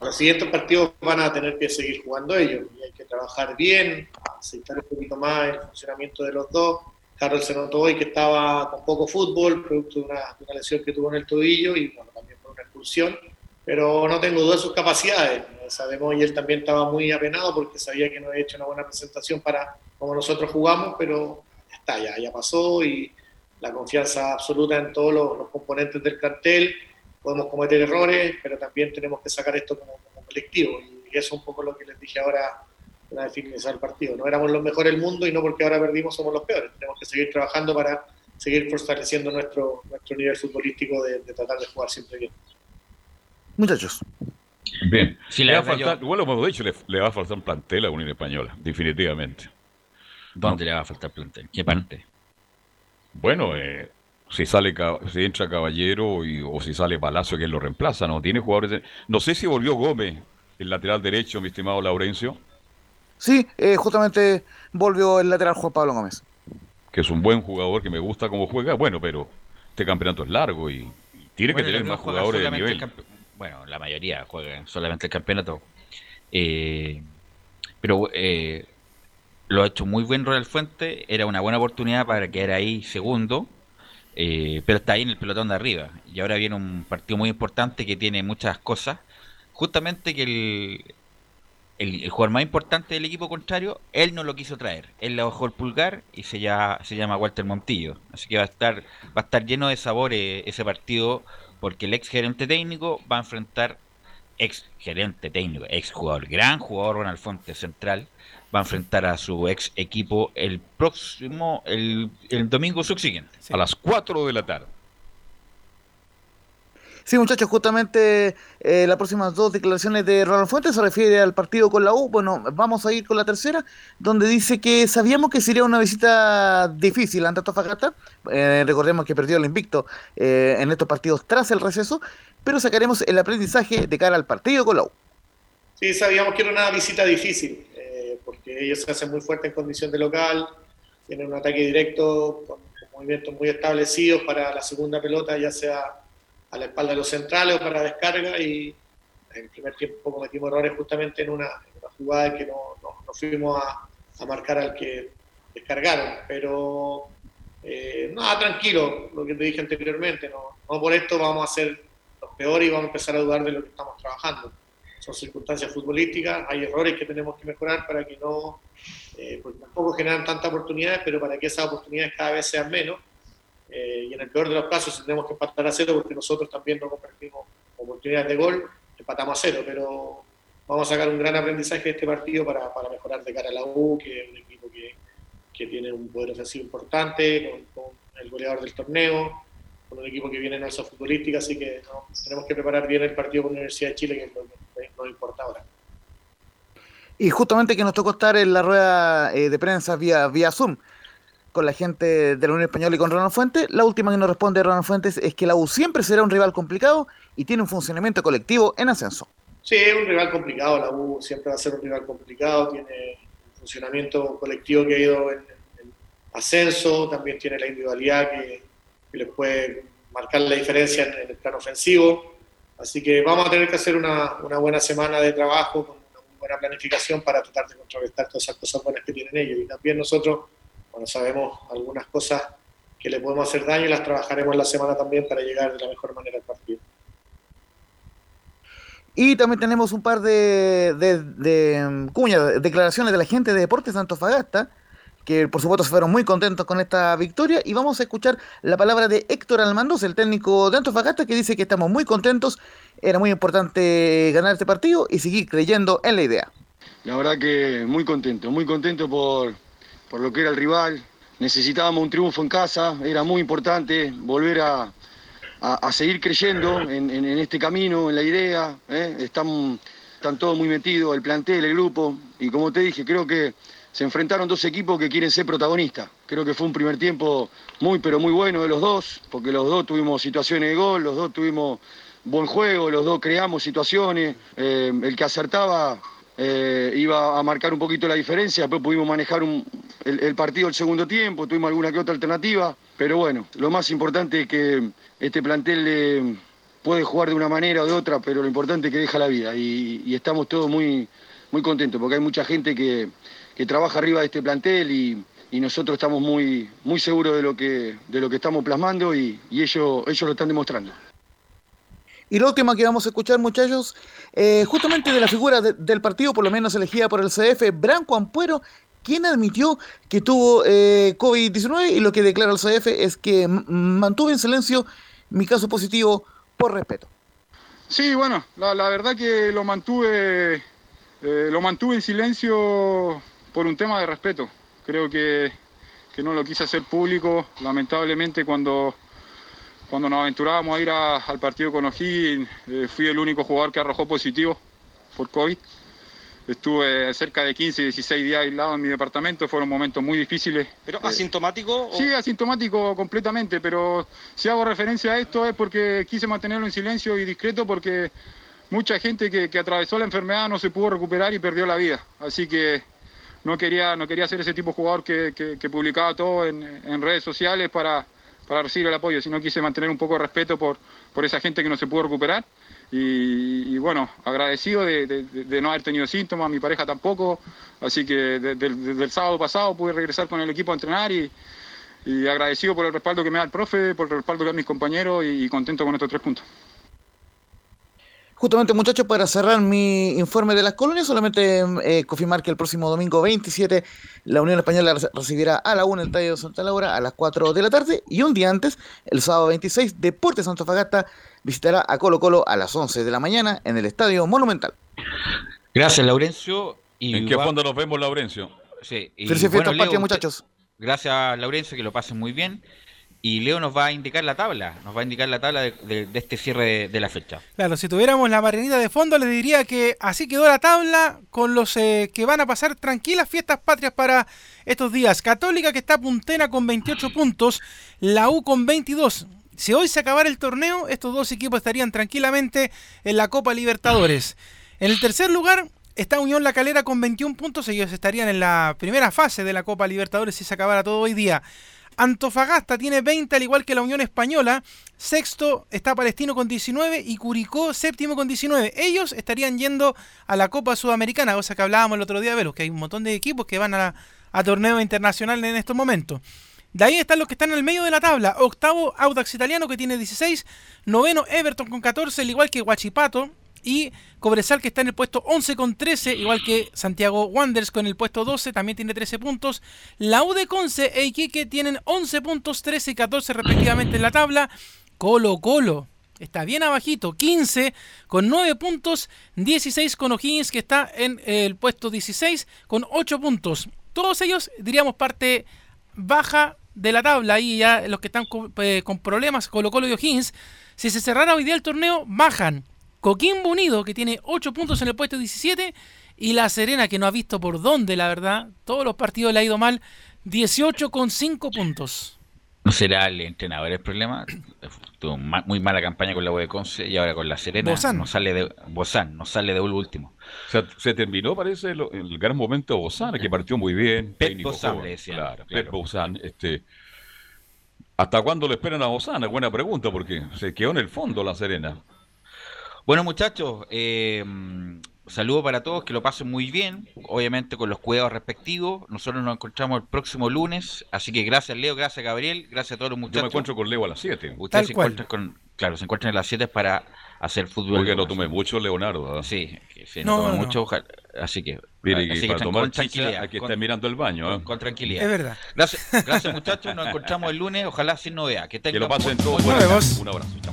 los siguientes partidos van a tener que seguir jugando ellos y hay que trabajar bien, aceitar un poquito más el funcionamiento de los dos. Carlos se notó hoy que estaba con poco fútbol, producto de una, lesión que tuvo en el tobillo y bueno, también por una expulsión, pero no tengo duda de sus capacidades. Sabemos, y él también estaba muy apenado porque sabía que no había hecho una buena presentación para como nosotros jugamos, pero está, ya, ya pasó y la confianza absoluta en todos los, los componentes del cartel podemos cometer errores, pero también tenemos que sacar esto como, colectivo. Y eso es un poco lo que les dije ahora una vez el partido. No éramos los mejores del mundo y no porque ahora perdimos somos los peores. Tenemos que seguir trabajando para seguir fortaleciendo nuestro, nuestro nivel futbolístico de, tratar de jugar siempre bien. Muchachos. Bien. le, va a faltar, bueno, como he dicho, le, va a faltar un plantel a Unión Española, definitivamente. ¿Dónde le va a faltar plantel? ¿Qué parte? Bueno, eh, si sale si entra Caballero y, o si sale Palacio que lo reemplaza, no tiene jugadores. No sé si volvió Gómez, el lateral derecho, mi estimado Laurencio. Sí, eh, justamente volvió el lateral Juan Pablo Gómez. Que es un buen jugador que me gusta cómo juega, bueno, pero este campeonato es largo y, tiene que tener más jugadores de nivel. Bueno, la mayoría juegan solamente el campeonato. Eh, pero eh, lo ha hecho muy buen Royal Fuente, era una buena oportunidad para quedar ahí segundo eh, pero está ahí en el pelotón de arriba. Y ahora viene un partido muy importante que tiene muchas cosas. Justamente que el, el, jugador más importante del equipo contrario, él no lo quiso traer. Él le bajó el pulgar y se, ya, se llama Walter Montillo. Así que va a estar, va a estar lleno de sabor ese partido porque el ex gerente técnico va a enfrentar ex gerente técnico, ex jugador, gran jugador Ronald Fonte central, va a enfrentar a su ex equipo el próximo, el, domingo subsiguiente. A las 4 de la tarde. Sí, muchachos, justamente eh, las próximas dos declaraciones de Ronald Fuentes se refiere al partido con la U. Bueno, vamos a ir con la tercera, donde dice que sabíamos que sería una visita difícil ante Antofagasta. Eh, recordemos que perdió el invicto eh, en estos partidos tras el receso, pero sacaremos el aprendizaje de cara al partido con la U. Sí, sabíamos que era una visita difícil porque ellos se hacen muy fuertes en condición de local, tienen un ataque directo con, movimientos muy establecidos para la segunda pelota, ya sea a la espalda de los centrales o para descarga, y en el primer tiempo cometimos errores justamente en una, jugada en que no, fuimos a, marcar al que descargaron, pero eh, nada, tranquilo, lo que te dije anteriormente, no, no por esto vamos a ser los peores y vamos a empezar a dudar de lo que estamos trabajando son circunstancias futbolísticas, hay errores que tenemos que mejorar para que no, eh, porque tampoco generan tantas oportunidades, pero para que esas oportunidades cada vez sean menos. Eh, y en el peor de los casos, si tenemos que empatar a cero, porque nosotros también no compartimos oportunidades de gol, empatamos a cero, pero vamos a sacar un gran aprendizaje de este partido para, para mejorar de cara a la U, que es un equipo que, que tiene un poder ofensivo importante, con, el goleador del torneo, con un equipo que viene en alza futbolística, así que tenemos que preparar bien el partido con la Universidad de Chile, que es lo que nos importa ahora. Y justamente que nos tocó estar en la rueda eh, de prensa vía, vía Zoom con la gente de la Unión Española y con Ronald Fuentes, la última que nos responde Ronald Fuentes es que la U siempre será un rival complicado y tiene un funcionamiento colectivo en ascenso. Sí, es un rival complicado, la U siempre va a ser un rival complicado, tiene un funcionamiento colectivo que ha ido en, en ascenso, también tiene la individualidad que, que les puede marcar la diferencia en, en, el plano ofensivo, así que vamos a tener que hacer una, una buena semana de trabajo con una buena planificación para tratar de contrarrestar todas esas cosas buenas que tienen ellos. Y también nosotros cuando sabemos algunas cosas que le podemos hacer daño y las trabajaremos la semana también para llegar de la mejor manera al partido. Y también tenemos un par de, de, de cuñas, declaraciones de la gente de Deportes de Antofagasta, que por supuesto se fueron muy contentos con esta victoria. Y vamos a escuchar la palabra de Héctor Almandos, el técnico de Antofagasta, que dice que estamos muy contentos, era muy importante ganar este partido y seguir creyendo en la idea. La verdad que muy contento, muy contento por, por lo que era el rival. Necesitábamos un triunfo en casa, era muy importante volver a, a, seguir creyendo en, en, en, este camino, en la idea. ¿eh? Están, están todos muy metidos, el plantel, el grupo. Y como te dije, creo que se enfrentaron dos equipos que quieren ser protagonistas. Creo que fue un primer tiempo muy, pero muy bueno de los dos, porque los dos tuvimos situaciones de gol, los dos tuvimos buen juego, los dos creamos situaciones. Eh, el que acertaba eh, iba a marcar un poquito la diferencia, después pudimos manejar el, partido el segundo tiempo, tuvimos alguna que otra alternativa, pero bueno, lo más importante es que este plantel eh, puede jugar de una manera o de otra, pero lo importante es que deja la vida y, estamos todos muy, muy contentos porque hay mucha gente que, que trabaja arriba de este plantel y, y, nosotros estamos muy, muy seguros de lo que, de lo que estamos plasmando y, y ellos, ellos lo están demostrando. Y lo último que vamos a escuchar, muchachos, eh, justamente de la figura de, del partido, por lo menos elegida por el CF, Branco Ampuero, quien admitió que tuvo eh, COVID-19 y lo que declara el CF es que mantuvo en silencio mi caso positivo por respeto. Sí, bueno, la, la verdad que lo mantuve, eh, lo mantuve en silencio por un tema de respeto. Creo que, que no lo quise hacer público, lamentablemente cuando cuando nos aventurábamos a ir a, al partido con O'Higgins, eh, fui el único jugador que arrojó positivo por COVID. Estuve cerca de 15, 16 días aislado en mi departamento, fueron momentos muy difíciles. ¿Pero asintomático? O... Sí, asintomático completamente, pero si hago referencia a esto es porque quise mantenerlo en silencio y discreto porque mucha gente que, que atravesó la enfermedad no se pudo recuperar y perdió la vida. Así que no quería, no quería ser ese tipo de jugador que, que, que publicaba todo en, en redes sociales para para recibir el apoyo, sino quise mantener un poco de respeto por, por esa gente que no se pudo recuperar. Y, bueno, agradecido de, de, no haber tenido síntomas, mi pareja tampoco, así que desde el sábado pasado pude regresar con el equipo a entrenar y, y, agradecido por el respaldo que me da el profe, por el respaldo que da mis compañeros y contento con estos tres puntos. Justamente, muchachos, para cerrar mi informe de las colonias, solamente eh, confirmar que el próximo domingo 27 la Unión Española recibirá a la 1 el Estadio de Santa Laura a las 4 de la tarde y un día antes, el sábado 26, Deportes Antofagasta visitará a Colo Colo a las 11 de la mañana en el Estadio Monumental. Gracias, Laurencio. Y ¿En qué fondo nos vemos, Laurencio? Sí, y, Felices bueno, fiestas, muchachos. Gracias, Laurencio, que lo pasen muy bien y Leo nos va a indicar la tabla, nos va a indicar la tabla de, este cierre de, la fecha. Claro, si tuviéramos la marinita de fondo, les diría que así quedó la tabla con los eh, que van a pasar tranquilas fiestas patrias para estos días. Católica que está puntena con 28 puntos, la U con 22. Si hoy se acabara el torneo, estos dos equipos estarían tranquilamente en la Copa Libertadores. En el tercer lugar, Está Unión La Calera con 21 puntos, ellos estarían en la primera fase de la Copa Libertadores si se acabara todo hoy día. Antofagasta tiene 20 al igual que la Unión Española. Sexto está Palestino con 19 y Curicó séptimo con 19. Ellos estarían yendo a la Copa Sudamericana, cosa que hablábamos el otro día, Velos, que hay un montón de equipos que van a, a torneo internacional en estos momentos. De ahí están los que están en el medio de la tabla. Octavo, Audax Italiano, que tiene 16. Noveno, Everton con 14, al igual que Huachipato. Y Cobresal que está en el puesto 11 con 13, igual que Santiago Wanderers con el puesto 12, también tiene 13 puntos. La U de Conce e Iquique tienen 11 puntos, 13 y 14 respectivamente en la tabla. Colo Colo está bien abajito, 15 con 9 puntos, 16 con O'Higgins que está en el puesto 16 con 8 puntos. Todos ellos diríamos parte baja de la tabla y ya los que están con, eh, con problemas, Colo Colo y O'Higgins, si se cerrara hoy día el torneo, bajan. Coquimbo Unido, que tiene 8 puntos en el puesto 17, y La Serena, que no ha visto por dónde, la verdad. Todos los partidos le ha ido mal, 18 con 5 puntos. ¿No será el entrenador el problema? Tuvo ma- muy mala campaña con la U de Conce y ahora con la Serena. Bozán. No sale de Bozán, no sale de último. Se, se terminó, parece, lo- el, gran momento de Bozán, que partió muy bien. Pep técnico Bozán joven, le decían, Claro, claro. Pep Bozán. Este, ¿Hasta cuándo le esperan a Bozán? Es buena pregunta, porque se quedó en el fondo la Serena. Bueno, muchachos, eh, saludo para todos, que lo pasen muy bien, obviamente con los cuidados respectivos. Nosotros nos encontramos el próximo lunes, así que gracias Leo, gracias Gabriel, gracias a todos los muchachos. Yo me encuentro con Leo a las 7. Ustedes se encuentran con, claro, se encuentran a las 7 para hacer fútbol. Porque no tomé mucho, Leonardo. ¿ah? Sí, que sí, No, no, no. mucho, ojalá- así que, Mire, así que para tomar tranquilidad, con- estar mirando el baño. ¿ah? con tranquilidad. Es verdad. Gracias, gracias muchachos, nos encontramos el lunes, ojalá sin novedad. Que, Que lo pasen todos. Un abrazo. chao.